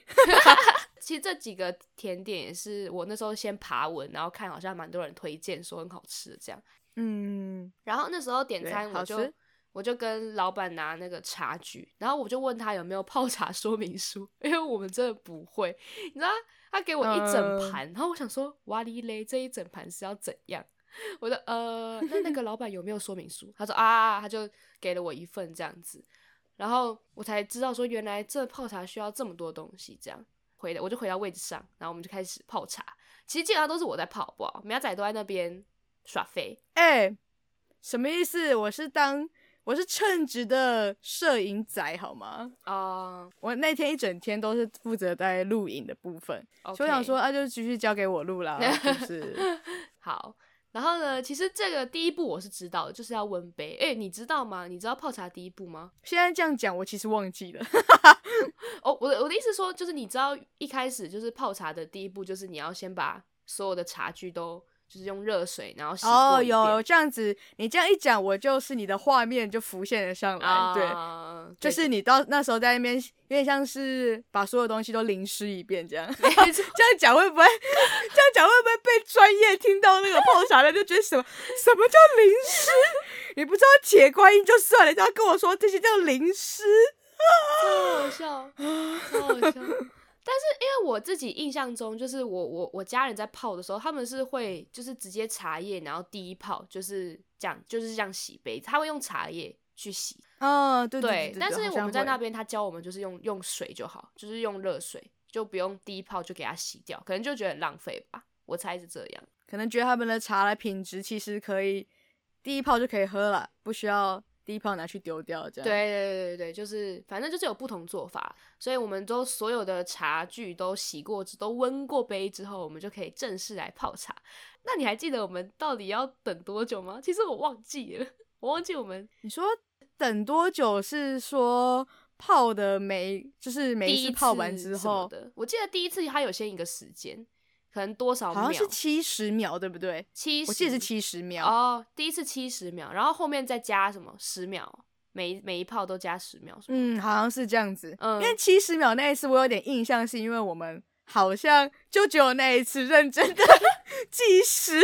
其实这几个甜点也是我那时候先爬文，然后看好像蛮多人推荐说很好吃的这样。嗯，然后那时候点餐我就我就跟老板拿那个茶具，然后我就问他有没有泡茶说明书，因为我们真的不会。你知道他给我一整盘，然后我想说哇哩嘞，这一整盘是要怎样？(laughs) 我说呃，那那个老板有没有说明书？他说啊，他就给了我一份这样子，然后我才知道说原来这泡茶需要这么多东西这样。回的我就回到位置上，然后我们就开始泡茶。其实基本上都是我在泡，好不好？苗仔都在那边耍飞。哎、欸，什么意思？我是当我是称职的摄影仔，好吗？啊、uh，我那天一整天都是负责在录影的部分。Okay. 所以我想说，啊，就继续交给我录啦，就是 (laughs) 好。然后呢，其实这个第一步我是知道的，就是要温杯。哎，你知道吗？你知道泡茶第一步吗？现在这样讲，我其实忘记了。(laughs) 哦，我的我的意思说，就是你知道一开始就是泡茶的第一步，就是你要先把所有的茶具都。就是用热水，然后洗。哦，有这样子，你这样一讲，我就是你的画面就浮现了上来。Uh, 对，就是你到那时候在那边，有点像是把所有东西都淋湿一遍这样。(laughs) 这样讲会不会？这样讲会不会被专业听到那个泡茶的就觉得什么？什么叫淋湿？你不知道铁观音就算了，他跟我说这些叫淋湿，好好笑，好好笑。但是因为我自己印象中，就是我我我家人在泡的时候，他们是会就是直接茶叶，然后第一泡就是这样，就是这样洗杯子，他会用茶叶去洗。哦，对。但是我们在那边，他教我们就是用用水就好，就是用热水，就不用第一泡就给它洗掉，可能就觉得很浪费吧。我猜是这样，可能觉得他们的茶的品质其实可以第一泡就可以喝了，不需要。第一泡拿去丢掉，这样。对对对对对，就是反正就是有不同做法，所以我们都所有的茶具都洗过，都温过杯之后，我们就可以正式来泡茶。那你还记得我们到底要等多久吗？其实我忘记了，我忘记我们。你说等多久是说泡的每就是每一次泡完之后的？我记得第一次它有先一个时间。可能多少秒？好像是七十秒，对不对？七十，我记得是七十秒哦。第一次七十秒，然后后面再加什么十秒，每每一炮都加十秒，是？嗯，好像是这样子。嗯，因为七十秒那一次我有点印象，是因为我们好像就只有那一次认真的 (laughs) 计时，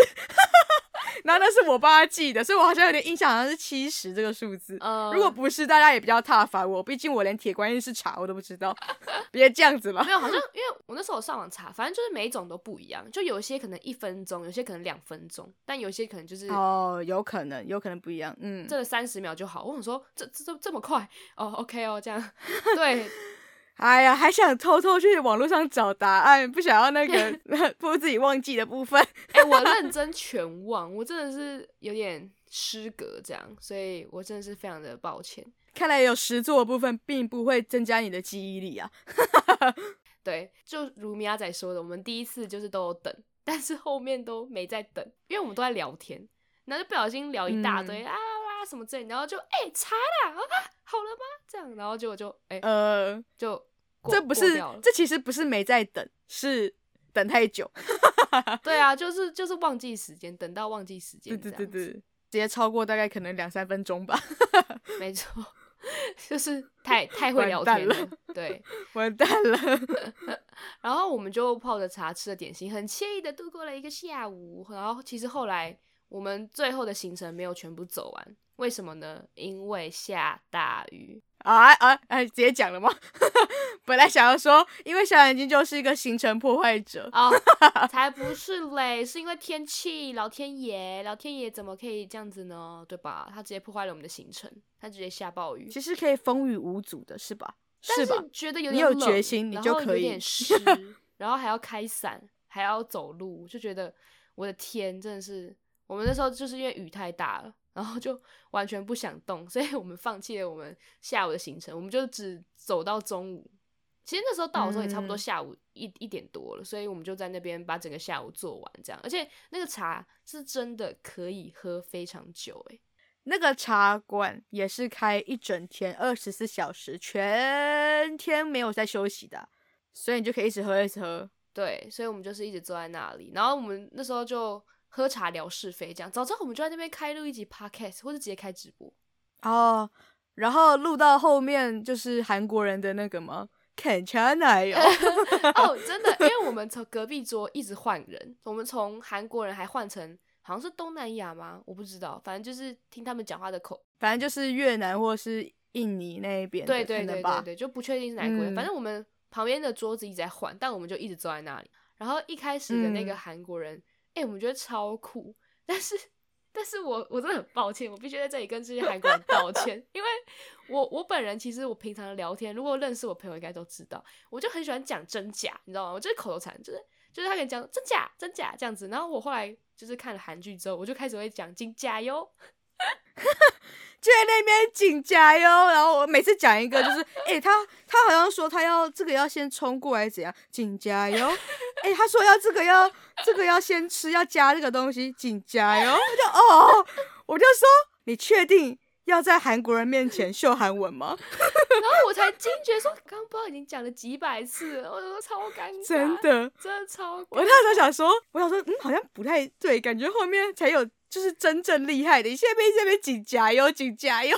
(laughs) 然后那是我帮他记的，所以我好像有点印象，好像是七十这个数字。呃，如果不是，大家也比较挞伐我，毕竟我连铁观音是茶我都不知道。(laughs) 别这样子嘛。没有，好像 (laughs) 因为我那时候我上网查，反正就是每一种都不一样，就有些可能一分钟，有些可能两分钟，但有些可能就是哦，有可能，有可能不一样。嗯，这个三十秒就好。我想说，这这这这么快？哦，OK 哦，这样。对。哎呀，还想偷偷去网络上找答案，不想要那个 (laughs) (laughs) 不自己忘记的部分。哎、欸，我认真全忘，我真的是有点失格这样，所以我真的是非常的抱歉。看来有实作的部分并不会增加你的记忆力啊。(laughs) 对，就如米亚仔说的，我们第一次就是都有等，但是后面都没在等，因为我们都在聊天，然后就不小心聊一大堆、嗯、啊啊什么之类，然后就哎、欸、查啦啊好了吗？这样，然后结果就哎、欸、呃就。这不是，这其实不是没在等，是等太久。(laughs) 对啊，就是就是忘记时间，等到忘记时间。对对对对，直接超过大概可能两三分钟吧。没错，(laughs) 就是太太会聊天了。了对，(laughs) 完蛋了。然后我们就泡着茶，吃了点心，很惬意的度过了一个下午。然后其实后来我们最后的行程没有全部走完，为什么呢？因为下大雨。啊啊啊！直接讲了吗？(laughs) 本来想要说，因为小眼睛就是一个行程破坏者哦，(laughs) 才不是嘞，是因为天气，老天爷，老天爷怎么可以这样子呢？对吧？他直接破坏了我们的行程，他直接下暴雨。其实可以风雨无阻的，是吧？是吧？觉得有点有决心，你就可以。有点 (laughs) 湿，然后还要开伞，还要走路，就觉得我的天，真的是，我们那时候就是因为雨太大了。然后就完全不想动，所以我们放弃了我们下午的行程，我们就只走到中午。其实那时候到的时候也差不多下午一、嗯、一点多了，所以我们就在那边把整个下午做完，这样。而且那个茶是真的可以喝非常久，诶，那个茶馆也是开一整天，二十四小时，全天没有在休息的，所以你就可以一直喝，一直喝。对，所以我们就是一直坐在那里，然后我们那时候就。喝茶聊是非，这样早知道我们就在那边开录一集 podcast，或者直接开直播哦。然后录到后面就是韩国人的那个吗？看茶奶油哦，真的，因为我们从隔壁桌一直换人，我们从韩国人还换成好像是东南亚吗？我不知道，反正就是听他们讲话的口，反正就是越南或是印尼那一边。对对对对对，就不确定是哪国人。嗯、反正我们旁边的桌子一直在换，但我们就一直坐在那里。然后一开始的那个韩国人。哎、我们觉得超酷，但是，但是我我真的很抱歉，我必须在这里跟这些韩国人道歉，(laughs) 因为我我本人其实我平常聊天，如果认识我朋友应该都知道，我就很喜欢讲真假，你知道吗？我就是口头禅，就是就是他跟你讲真假真假这样子，然后我后来就是看了韩剧之后，我就开始会讲金假哟。(laughs) 就在那边紧加油，然后我每次讲一个就是，哎、欸，他他好像说他要这个要先冲过来怎样，紧加油，哎、欸，他说要这个要这个要先吃要加这个东西，紧加油，(laughs) 我就哦，我就说你确定要在韩国人面前秀韩文吗？(laughs) 然后我才惊觉说，刚刚不知道已经讲了几百次了，我说超尴尬，真的真的超，我那时候想说，我想说，嗯，好像不太对，感觉后面才有。就是真正厉害的，你现在被这边紧加油，紧加油。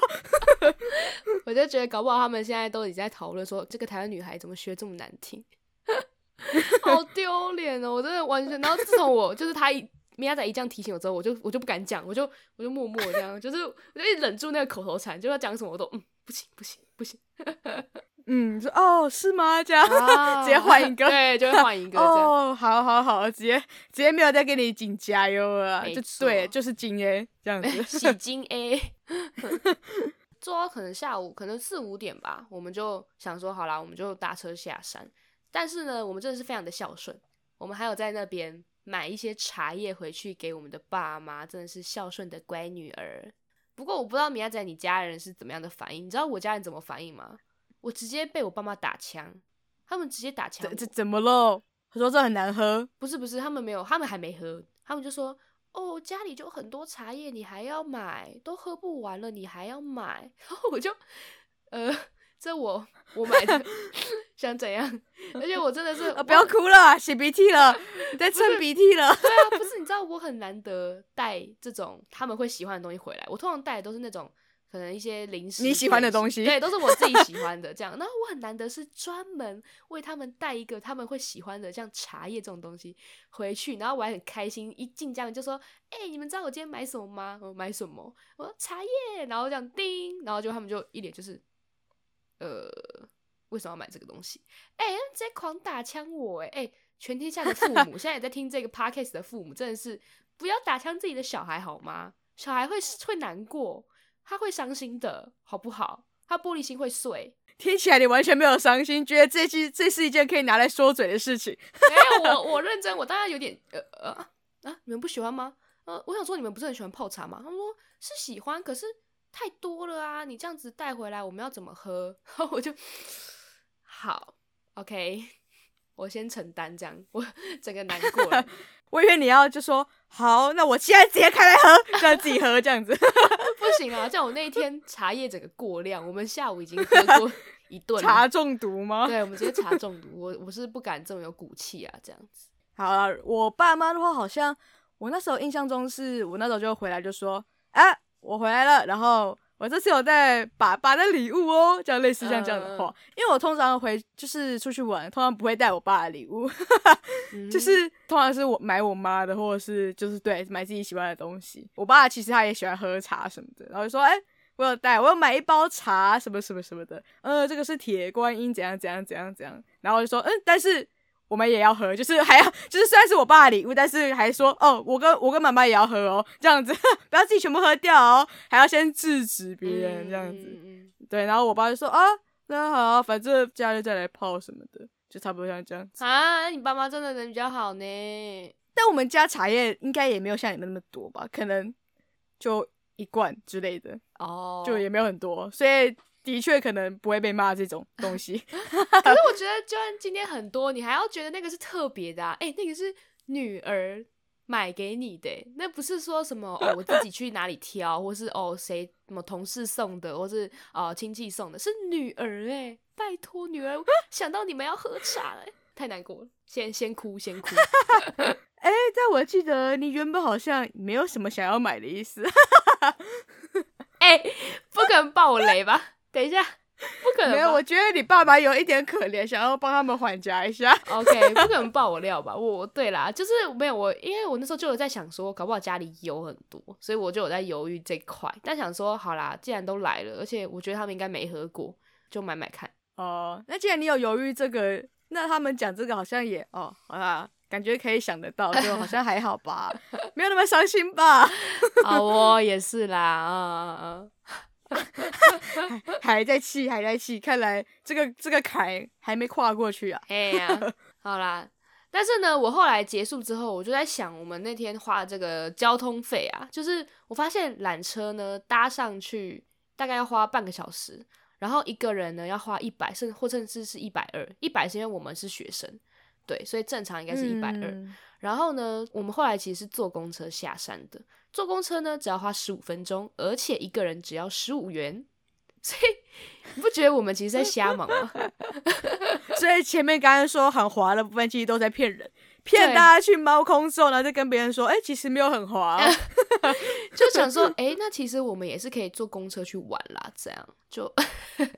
(laughs) 我就觉得搞不好他们现在都已经在讨论说，这个台湾女孩怎么学这么难听，(laughs) 好丢脸哦！我真的完全。然后自从我就是他一米娅仔一这样提醒我之后，我就我就不敢讲，我就我就默默这样，就是我就一忍住那个口头禅，就要讲什么我都嗯不行不行不行。不行嗯，说哦，是吗？这样、啊、(laughs) 直接换一个，对，就会换一个。哦，好好好，直接直接没有再给你紧加油了，就对，就是紧 A 这样子，(laughs) 洗金 A。(laughs) 做到可能下午可能四五点吧，我们就想说好啦，我们就搭车下山。但是呢，我们真的是非常的孝顺，我们还有在那边买一些茶叶回去给我们的爸妈，真的是孝顺的乖女儿。不过我不知道米娅仔你家人是怎么样的反应，你知道我家人怎么反应吗？我直接被我爸妈打枪，他们直接打枪。这这怎么了？他说这很难喝。不是不是，他们没有，他们还没喝，他们就说哦，家里就很多茶叶，你还要买，都喝不完了，你还要买。(laughs) 然后我就，呃，这我我买的，想怎样？而且我真的是，啊、不要哭了，擤鼻涕了，你在蹭鼻涕了。对啊，不是，你知道 (laughs) 我很难得带这种他们会喜欢的东西回来，我通常带的都是那种。可能一些零食，你喜欢的东西，对，都是我自己喜欢的这样。(laughs) 然后我很难得是专门为他们带一个他们会喜欢的，像茶叶这种东西回去，然后我还很开心，一进家门就说：“哎、欸，你们知道我今天买什么吗？我买什么？我说茶叶。”然后这样叮，然后就他们就一脸就是，呃，为什么要买这个东西？哎、欸，直接狂打枪我、欸！哎哎，全天下的父母现在也在听这个 podcast 的父母，真的是不要打枪自己的小孩好吗？小孩会会难过。他会伤心的，好不好？他玻璃心会碎。听起来你完全没有伤心，觉得这期这是一件可以拿来说嘴的事情。(laughs) 没有，我我认真，我当然有点呃呃啊，你们不喜欢吗？呃，我想说你们不是很喜欢泡茶吗？他们说是喜欢，可是太多了啊，你这样子带回来，我们要怎么喝？(laughs) 然后我就好，OK，(laughs) 我先承担这样，我整个难过了。我以为你要就说好，那我现在直接开来喝，让自己喝这样子。不行啊，(laughs) 像我那一天茶叶整个过量，我们下午已经喝过一顿。(laughs) 茶中毒吗？对，我们直接茶中毒。我我是不敢这么有骨气啊，这样子。(laughs) 好了，我爸妈的话，好像我那时候印象中是我那时候就回来就说，哎，我回来了，然后。我这次有带爸爸的礼物哦，这样类似像这样的话，因为我通常回就是出去玩，通常不会带我爸的礼物，(laughs) 就是通常是我买我妈的，或者是就是对买自己喜欢的东西。我爸其实他也喜欢喝茶什么的，然后就说：“哎，我有带，我有买一包茶，什么什么什么的，呃，这个是铁观音，怎样怎样怎样怎样。”然后我就说：“嗯，但是。”我们也要喝，就是还要，就是虽然是我爸的礼物，但是还说哦，我跟我跟妈妈也要喝哦，这样子 (laughs) 不要自己全部喝掉哦，还要先制止别人这样子。嗯嗯嗯、对，然后我爸就说啊，那好，反正假日再来泡什么的，就差不多像这样子。啊，你爸妈真的人比较好呢。但我们家茶叶应该也没有像你们那么多吧？可能就一罐之类的哦，就也没有很多，所以。的确可能不会被骂这种东西，(laughs) 可是 (laughs) 我觉得就算今天很多，你还要觉得那个是特别的啊！哎、欸，那个是女儿买给你的，那不是说什么哦，我自己去哪里挑，或是哦谁什么同事送的，或是哦亲戚送的，是女儿哎，拜托女儿想到你们要喝茶了，太难过了，先先哭先哭。(laughs) 哎、欸，但我记得你原本好像没有什么想要买的意思，哎、欸，不可能爆我雷吧？等一下，不可能。没有，我觉得你爸爸有一点可怜，想要帮他们缓颊一下。OK，不可能爆我料吧？我对啦，就是没有我，因为我那时候就有在想说，搞不好家里有很多，所以我就有在犹豫这块。但想说，好啦，既然都来了，而且我觉得他们应该没喝过，就买买看。哦，那既然你有犹豫这个，那他们讲这个好像也哦，好啦，感觉可以想得到，就好像还好吧，(laughs) 没有那么伤心吧？好哦，也是啦，啊啊啊。(laughs) 还在气，还在气，看来这个这个坎还没跨过去啊！哎呀，好啦，但是呢，我后来结束之后，我就在想，我们那天花的这个交通费啊，就是我发现缆车呢搭上去大概要花半个小时，然后一个人呢要花一百，甚或甚至是一百二，一百是因为我们是学生，对，所以正常应该是一百二。然后呢，我们后来其实是坐公车下山的。坐公车呢，只要花十五分钟，而且一个人只要十五元，所以你不觉得我们其实在瞎忙吗？(laughs) 所以前面刚刚说很滑的部分，其实都在骗人，骗大家去猫空之后呢，再跟别人说，哎、欸，其实没有很滑、哦，(laughs) 就想说，哎、欸，那其实我们也是可以坐公车去玩啦，这样就。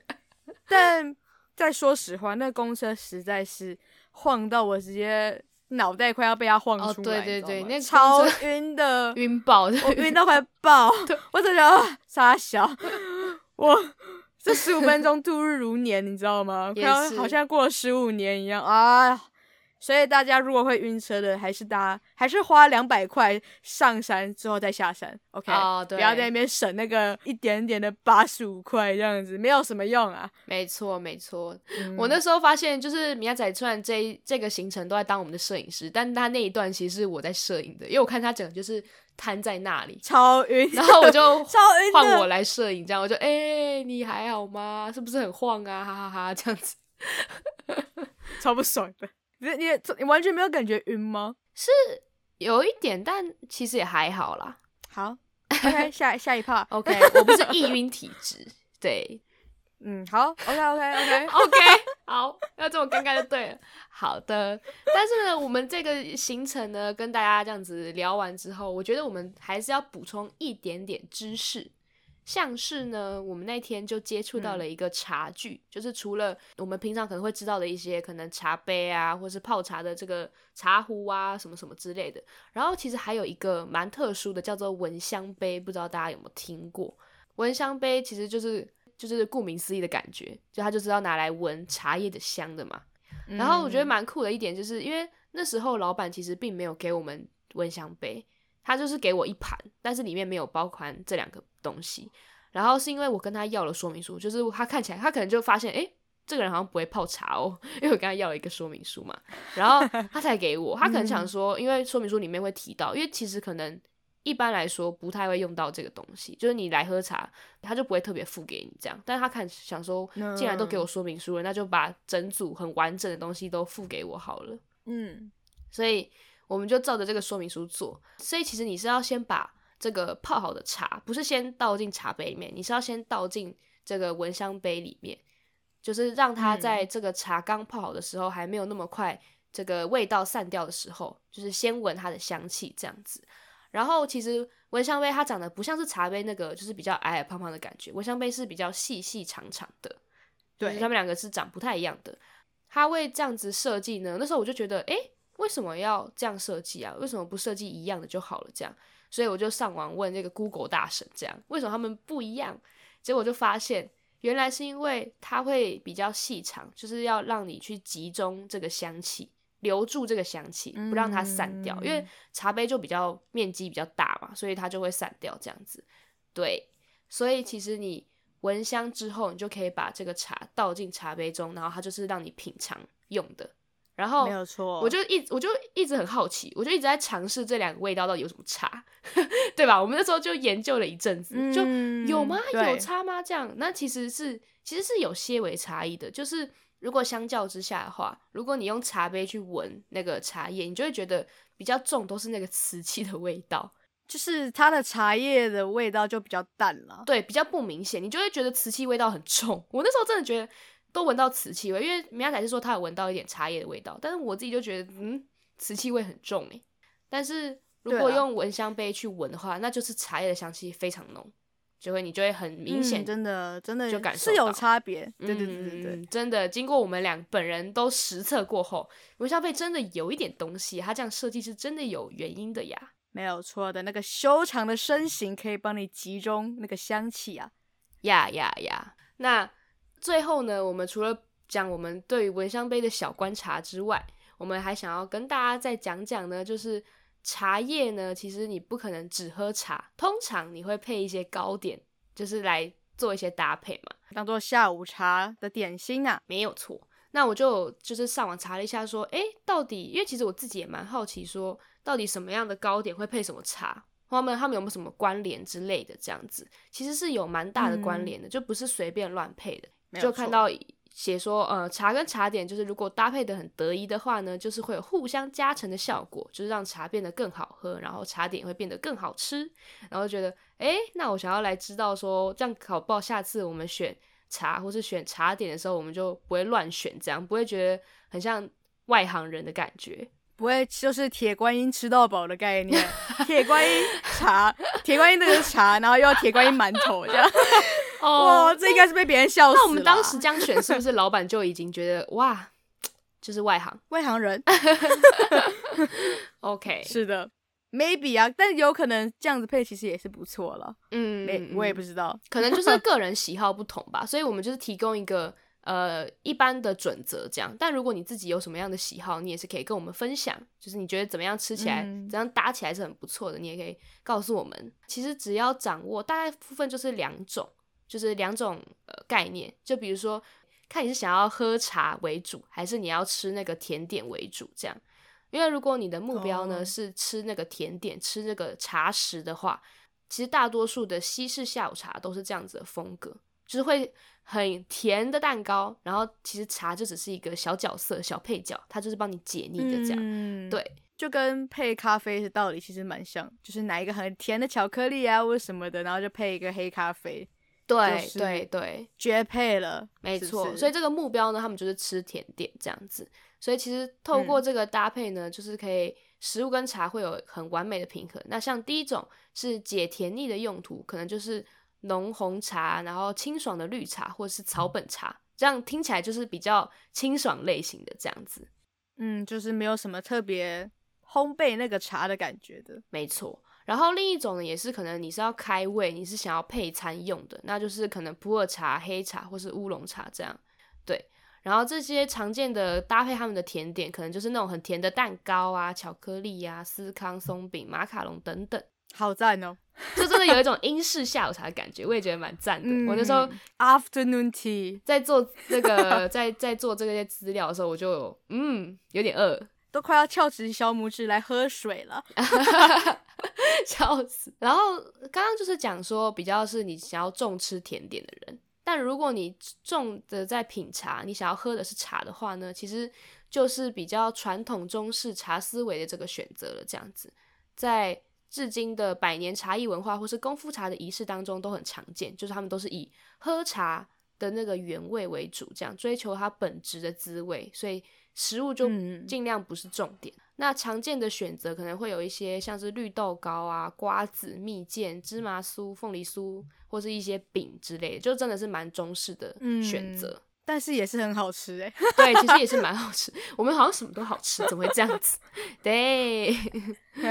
(laughs) 但再说实话，那公车实在是晃到我直接。脑袋快要被他晃出来，对对对，那超晕的，(laughs) 晕爆，我晕到快爆，(laughs) 我真的傻笑，(laughs) 我这十五分钟度日如年，你知道吗？快要好像过了十五年一样。啊。所以大家如果会晕车的，还是搭，还是花两百块上山之后再下山，OK？哦，对，不要在那边省那个一点点的八十五块这样子，没有什么用啊。没错，没错。嗯、我那时候发现，就是米亚仔虽然这这个行程都在当我们的摄影师，但他那一段其实是我在摄影的，因为我看他整个就是瘫在那里，超晕，然后我就超晕，换我来摄影，这样我就哎、欸，你还好吗？是不是很晃啊？哈哈哈，哈，这样子，(laughs) 超不爽的。你你你完全没有感觉晕吗？是有一点，但其实也还好啦。好，(laughs) OK，下下一 part。OK，我不是易晕体质。(laughs) 对，嗯，好，OK，OK，OK，OK，okay, (laughs) okay, okay, 好，要这么尴尬就对了。好的，但是呢，我们这个行程呢，跟大家这样子聊完之后，我觉得我们还是要补充一点点知识。像是呢，我们那天就接触到了一个茶具，嗯、就是除了我们平常可能会知道的一些可能茶杯啊，或是泡茶的这个茶壶啊，什么什么之类的。然后其实还有一个蛮特殊的，叫做闻香杯，不知道大家有没有听过？闻香杯其实就是就是顾名思义的感觉，就它就是要拿来闻茶叶的香的嘛。然后我觉得蛮酷的一点，就是因为那时候老板其实并没有给我们闻香杯。他就是给我一盘，但是里面没有包含这两个东西。然后是因为我跟他要了说明书，就是他看起来他可能就发现，诶，这个人好像不会泡茶哦，因为我跟他要了一个说明书嘛，然后他才给我。他可能想说，因为说明书里面会提到，因为其实可能一般来说不太会用到这个东西，就是你来喝茶，他就不会特别付给你这样。但是他看想说，既然都给我说明书了，那就把整组很完整的东西都付给我好了。嗯，所以。我们就照着这个说明书做，所以其实你是要先把这个泡好的茶，不是先倒进茶杯里面，你是要先倒进这个蚊香杯里面，就是让它在这个茶刚泡好的时候，还没有那么快这个味道散掉的时候，就是先闻它的香气这样子。然后其实蚊香杯它长得不像是茶杯那个，就是比较矮矮胖胖的感觉，蚊香杯是比较细细长长的，对，它们两个是长不太一样的。它为这样子设计呢，那时候我就觉得，诶。为什么要这样设计啊？为什么不设计一样的就好了？这样，所以我就上网问这个 Google 大神，这样为什么他们不一样？结果就发现，原来是因为它会比较细长，就是要让你去集中这个香气，留住这个香气，不让它散掉。嗯、因为茶杯就比较面积比较大嘛，所以它就会散掉这样子。对，所以其实你闻香之后，你就可以把这个茶倒进茶杯中，然后它就是让你品尝用的。然后没有错，我就一我就一直很好奇，我就一直在尝试这两个味道到底有什么差，(laughs) 对吧？我们那时候就研究了一阵子，嗯、就有吗？有差吗？这样，那其实是其实是有些微差异的。就是如果相较之下的话，如果你用茶杯去闻那个茶叶，你就会觉得比较重，都是那个瓷器的味道，就是它的茶叶的味道就比较淡了，对，比较不明显，你就会觉得瓷器味道很重。我那时候真的觉得。都闻到瓷器味，因为明仔是说他有闻到一点茶叶的味道，但是我自己就觉得，嗯，瓷器味很重诶。但是如果用蚊香杯去闻的话，那就是茶叶的香气非常浓，就会你就会很明显、嗯，真的真的就感受是有差别。对对对对对，真的经过我们俩本人都实测过后，蚊香杯真的有一点东西，它这样设计是真的有原因的呀，没有错的。那个修长的身形可以帮你集中那个香气啊，呀呀呀，那。最后呢，我们除了讲我们对于闻香杯的小观察之外，我们还想要跟大家再讲讲呢，就是茶叶呢，其实你不可能只喝茶，通常你会配一些糕点，就是来做一些搭配嘛，当做下午茶的点心啊，没有错。那我就就是上网查了一下，说，诶，到底，因为其实我自己也蛮好奇，说到底什么样的糕点会配什么茶，他们他们有没有什么关联之类的，这样子，其实是有蛮大的关联的，嗯、就不是随便乱配的。就看到写说，呃，茶跟茶点就是如果搭配的很得宜的话呢，就是会有互相加成的效果，就是让茶变得更好喝，然后茶点会变得更好吃。然后觉得，诶，那我想要来知道说，这样好不好下次我们选茶或是选茶点的时候，我们就不会乱选，这样不会觉得很像外行人的感觉，不会就是铁观音吃到饱的概念，铁观音茶，铁观音那个茶，然后又要铁观音馒头这样。(laughs) 哦，哇，这应该是被别人笑死了。那我们当时这样选，是不是老板就已经觉得哇，就是外行外行人？(laughs) OK，是的，maybe 啊，但有可能这样子配其实也是不错了。嗯，没，我也不知道，可能就是个人喜好不同吧。所以我们就是提供一个呃一般的准则这样。但如果你自己有什么样的喜好，你也是可以跟我们分享。就是你觉得怎么样吃起来，嗯、怎样搭起来是很不错的，你也可以告诉我们。其实只要掌握大概部分就是两种。就是两种呃概念，就比如说，看你是想要喝茶为主，还是你要吃那个甜点为主，这样。因为如果你的目标呢、oh. 是吃那个甜点、吃那个茶食的话，其实大多数的西式下午茶都是这样子的风格，就是会很甜的蛋糕，然后其实茶就只是一个小角色、小配角，它就是帮你解腻的这样。嗯、对，就跟配咖啡的道理其实蛮像，就是拿一个很甜的巧克力啊或者什么的，然后就配一个黑咖啡。对对对，绝配了，没错。所以这个目标呢，他们就是吃甜点这样子。所以其实透过这个搭配呢，嗯、就是可以食物跟茶会有很完美的平衡。那像第一种是解甜腻的用途，可能就是浓红茶，然后清爽的绿茶或者是草本茶，这样听起来就是比较清爽类型的这样子。嗯，就是没有什么特别烘焙那个茶的感觉的。没错。然后另一种呢，也是可能你是要开胃，你是想要配餐用的，那就是可能普洱茶、黑茶或是乌龙茶这样。对。然后这些常见的搭配他们的甜点，可能就是那种很甜的蛋糕啊、巧克力呀、啊、司康松饼、马卡龙等等。好赞哦！(laughs) 就真的有一种英式下午茶的感觉，我也觉得蛮赞的。嗯、我那时候 afternoon tea 在做那个在在做这些资料的时候，我就有嗯有点饿，都快要翘起小拇指来喝水了，(laughs) 笑死。然后刚刚就是讲说，比较是你想要重吃甜点的人，但如果你重的在品茶，你想要喝的是茶的话呢，其实就是比较传统中式茶思维的这个选择了。这样子在。至今的百年茶艺文化，或是功夫茶的仪式当中都很常见，就是他们都是以喝茶的那个原味为主，这样追求它本质的滋味，所以食物就尽量不是重点。嗯、那常见的选择可能会有一些像是绿豆糕啊、瓜子、蜜饯、芝麻酥、凤梨酥，或是一些饼之类的，就真的是蛮中式的选择。嗯但是也是很好吃哎，对，其实也是蛮好吃。我们好像什么都好吃，怎么会这样子？对。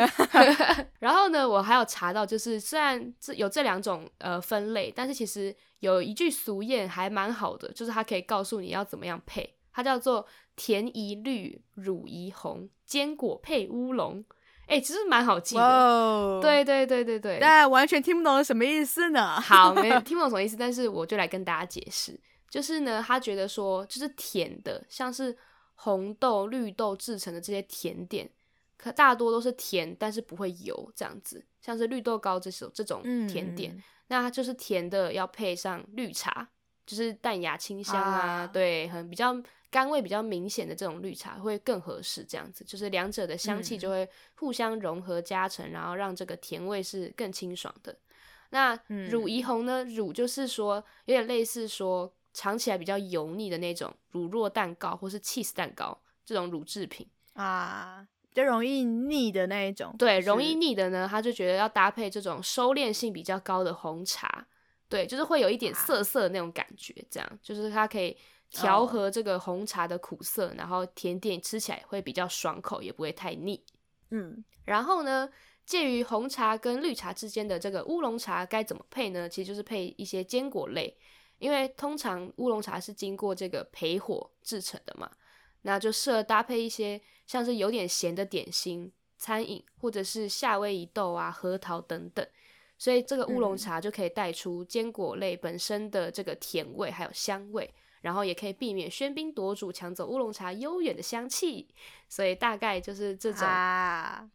(laughs) 然后呢，我还有查到，就是虽然这有这两种呃分类，但是其实有一句俗谚还蛮好的，就是它可以告诉你要怎么样配。它叫做“甜宜绿，乳宜红，坚果配乌龙”。哎，其实蛮好记的。对对对对对。但完全听不懂是什么意思呢？好，(laughs) 没听不懂什么意思，但是我就来跟大家解释。就是呢，他觉得说，就是甜的，像是红豆、绿豆制成的这些甜点，可大多都是甜，但是不会油这样子。像是绿豆糕这种这种甜点，嗯、那它就是甜的，要配上绿茶，就是淡雅清香啊，啊对，很比较甘味比较明显的这种绿茶会更合适。这样子，就是两者的香气就会互相融合加成，嗯、然后让这个甜味是更清爽的。那乳怡红呢？乳就是说有点类似说。尝起来比较油腻的那种乳酪蛋糕，或是 cheese 蛋糕这种乳制品啊，比较容易腻的那一种。对，容易腻的呢，他就觉得要搭配这种收敛性比较高的红茶，对，就是会有一点涩涩的那种感觉，这样、啊、就是它可以调和这个红茶的苦涩，哦、然后甜点吃起来会比较爽口，也不会太腻。嗯，然后呢，介于红茶跟绿茶之间的这个乌龙茶该怎么配呢？其实就是配一些坚果类。因为通常乌龙茶是经过这个焙火制成的嘛，那就适合搭配一些像是有点咸的点心、餐饮，或者是夏威夷豆啊、核桃等等，所以这个乌龙茶就可以带出坚果类本身的这个甜味还有香味，然后也可以避免喧宾夺主抢走乌龙茶悠远的香气，所以大概就是这种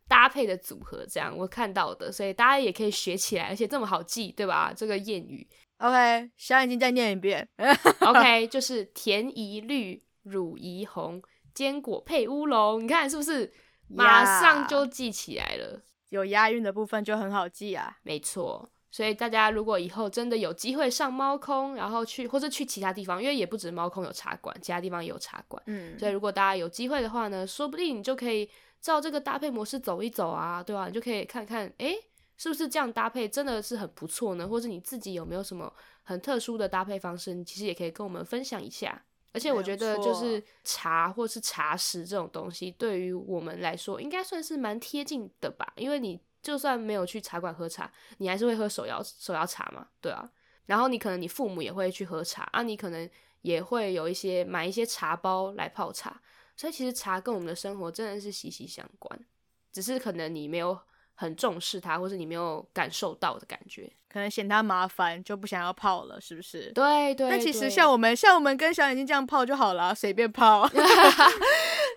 搭配的组合，这样我看到的，所以大家也可以学起来，而且这么好记，对吧？这个谚语。OK，小眼睛再念一遍。OK，(laughs) 就是甜宜绿，乳宜红，坚果配乌龙。你看是不是？马上就记起来了。有押韵的部分就很好记啊。没错，所以大家如果以后真的有机会上猫空，然后去或者去其他地方，因为也不止猫空有茶馆，其他地方也有茶馆。嗯，所以如果大家有机会的话呢，说不定你就可以照这个搭配模式走一走啊，对吧？你就可以看看，诶。是不是这样搭配真的是很不错呢？或者你自己有没有什么很特殊的搭配方式？你其实也可以跟我们分享一下。而且我觉得就是茶或是茶食这种东西，对于我们来说应该算是蛮贴近的吧。因为你就算没有去茶馆喝茶，你还是会喝手摇手摇茶嘛，对啊。然后你可能你父母也会去喝茶啊，你可能也会有一些买一些茶包来泡茶。所以其实茶跟我们的生活真的是息息相关，只是可能你没有。很重视它，或是你没有感受到的感觉，可能嫌它麻烦就不想要泡了，是不是？对对。但其实像我们，像我们跟小眼睛这样泡就好了，随便泡。(laughs)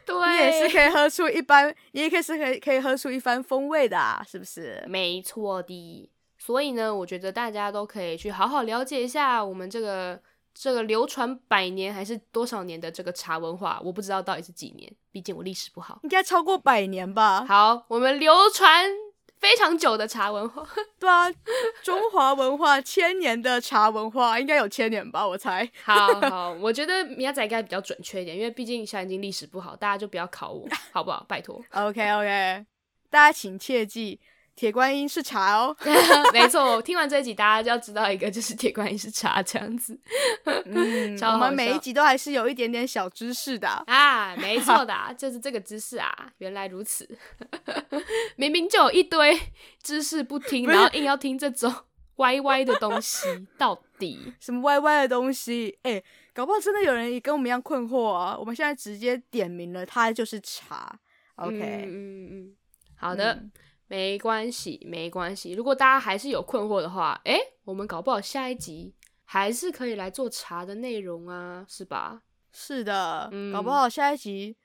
对，你也是可以喝出一般，你也可以是可以可以喝出一番风味的啊，是不是？没错的。所以呢，我觉得大家都可以去好好了解一下我们这个。这个流传百年还是多少年的这个茶文化，我不知道到底是几年，毕竟我历史不好，应该超过百年吧。好，我们流传非常久的茶文化，(laughs) 对啊，中华文化千年的茶文化应该有千年吧，我猜。好好，我觉得米亚仔应该比较准确一点，因为毕竟小眼睛历史不好，大家就不要考我，好不好？拜托。(laughs) OK OK，大家请切记，铁观音是茶哦，(laughs) 没错。听完这一集，大家就要知道一个，就是铁观音是茶这样子。嗯，(laughs) 我们每一集都还是有一点点小知识的啊，没错的，(laughs) 就是这个知识啊，原来如此。明明就有一堆知识不听，然后硬要听这种歪歪的东西，到底什么歪歪的东西？哎、欸，搞不好真的有人也跟我们一样困惑啊。我们现在直接点名了，它就是茶。OK，嗯嗯嗯，好的。嗯没关系，没关系。如果大家还是有困惑的话，诶，我们搞不好下一集还是可以来做茶的内容啊，是吧？是的，嗯，搞不好下一集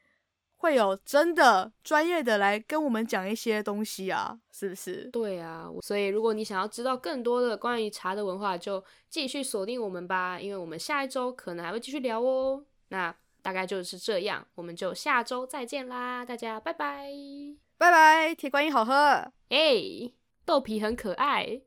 会有真的专业的来跟我们讲一些东西啊，是不是？对啊，所以如果你想要知道更多的关于茶的文化，就继续锁定我们吧，因为我们下一周可能还会继续聊哦。那大概就是这样，我们就下周再见啦，大家拜拜。拜拜，铁观音好喝。哎、豆皮很可爱。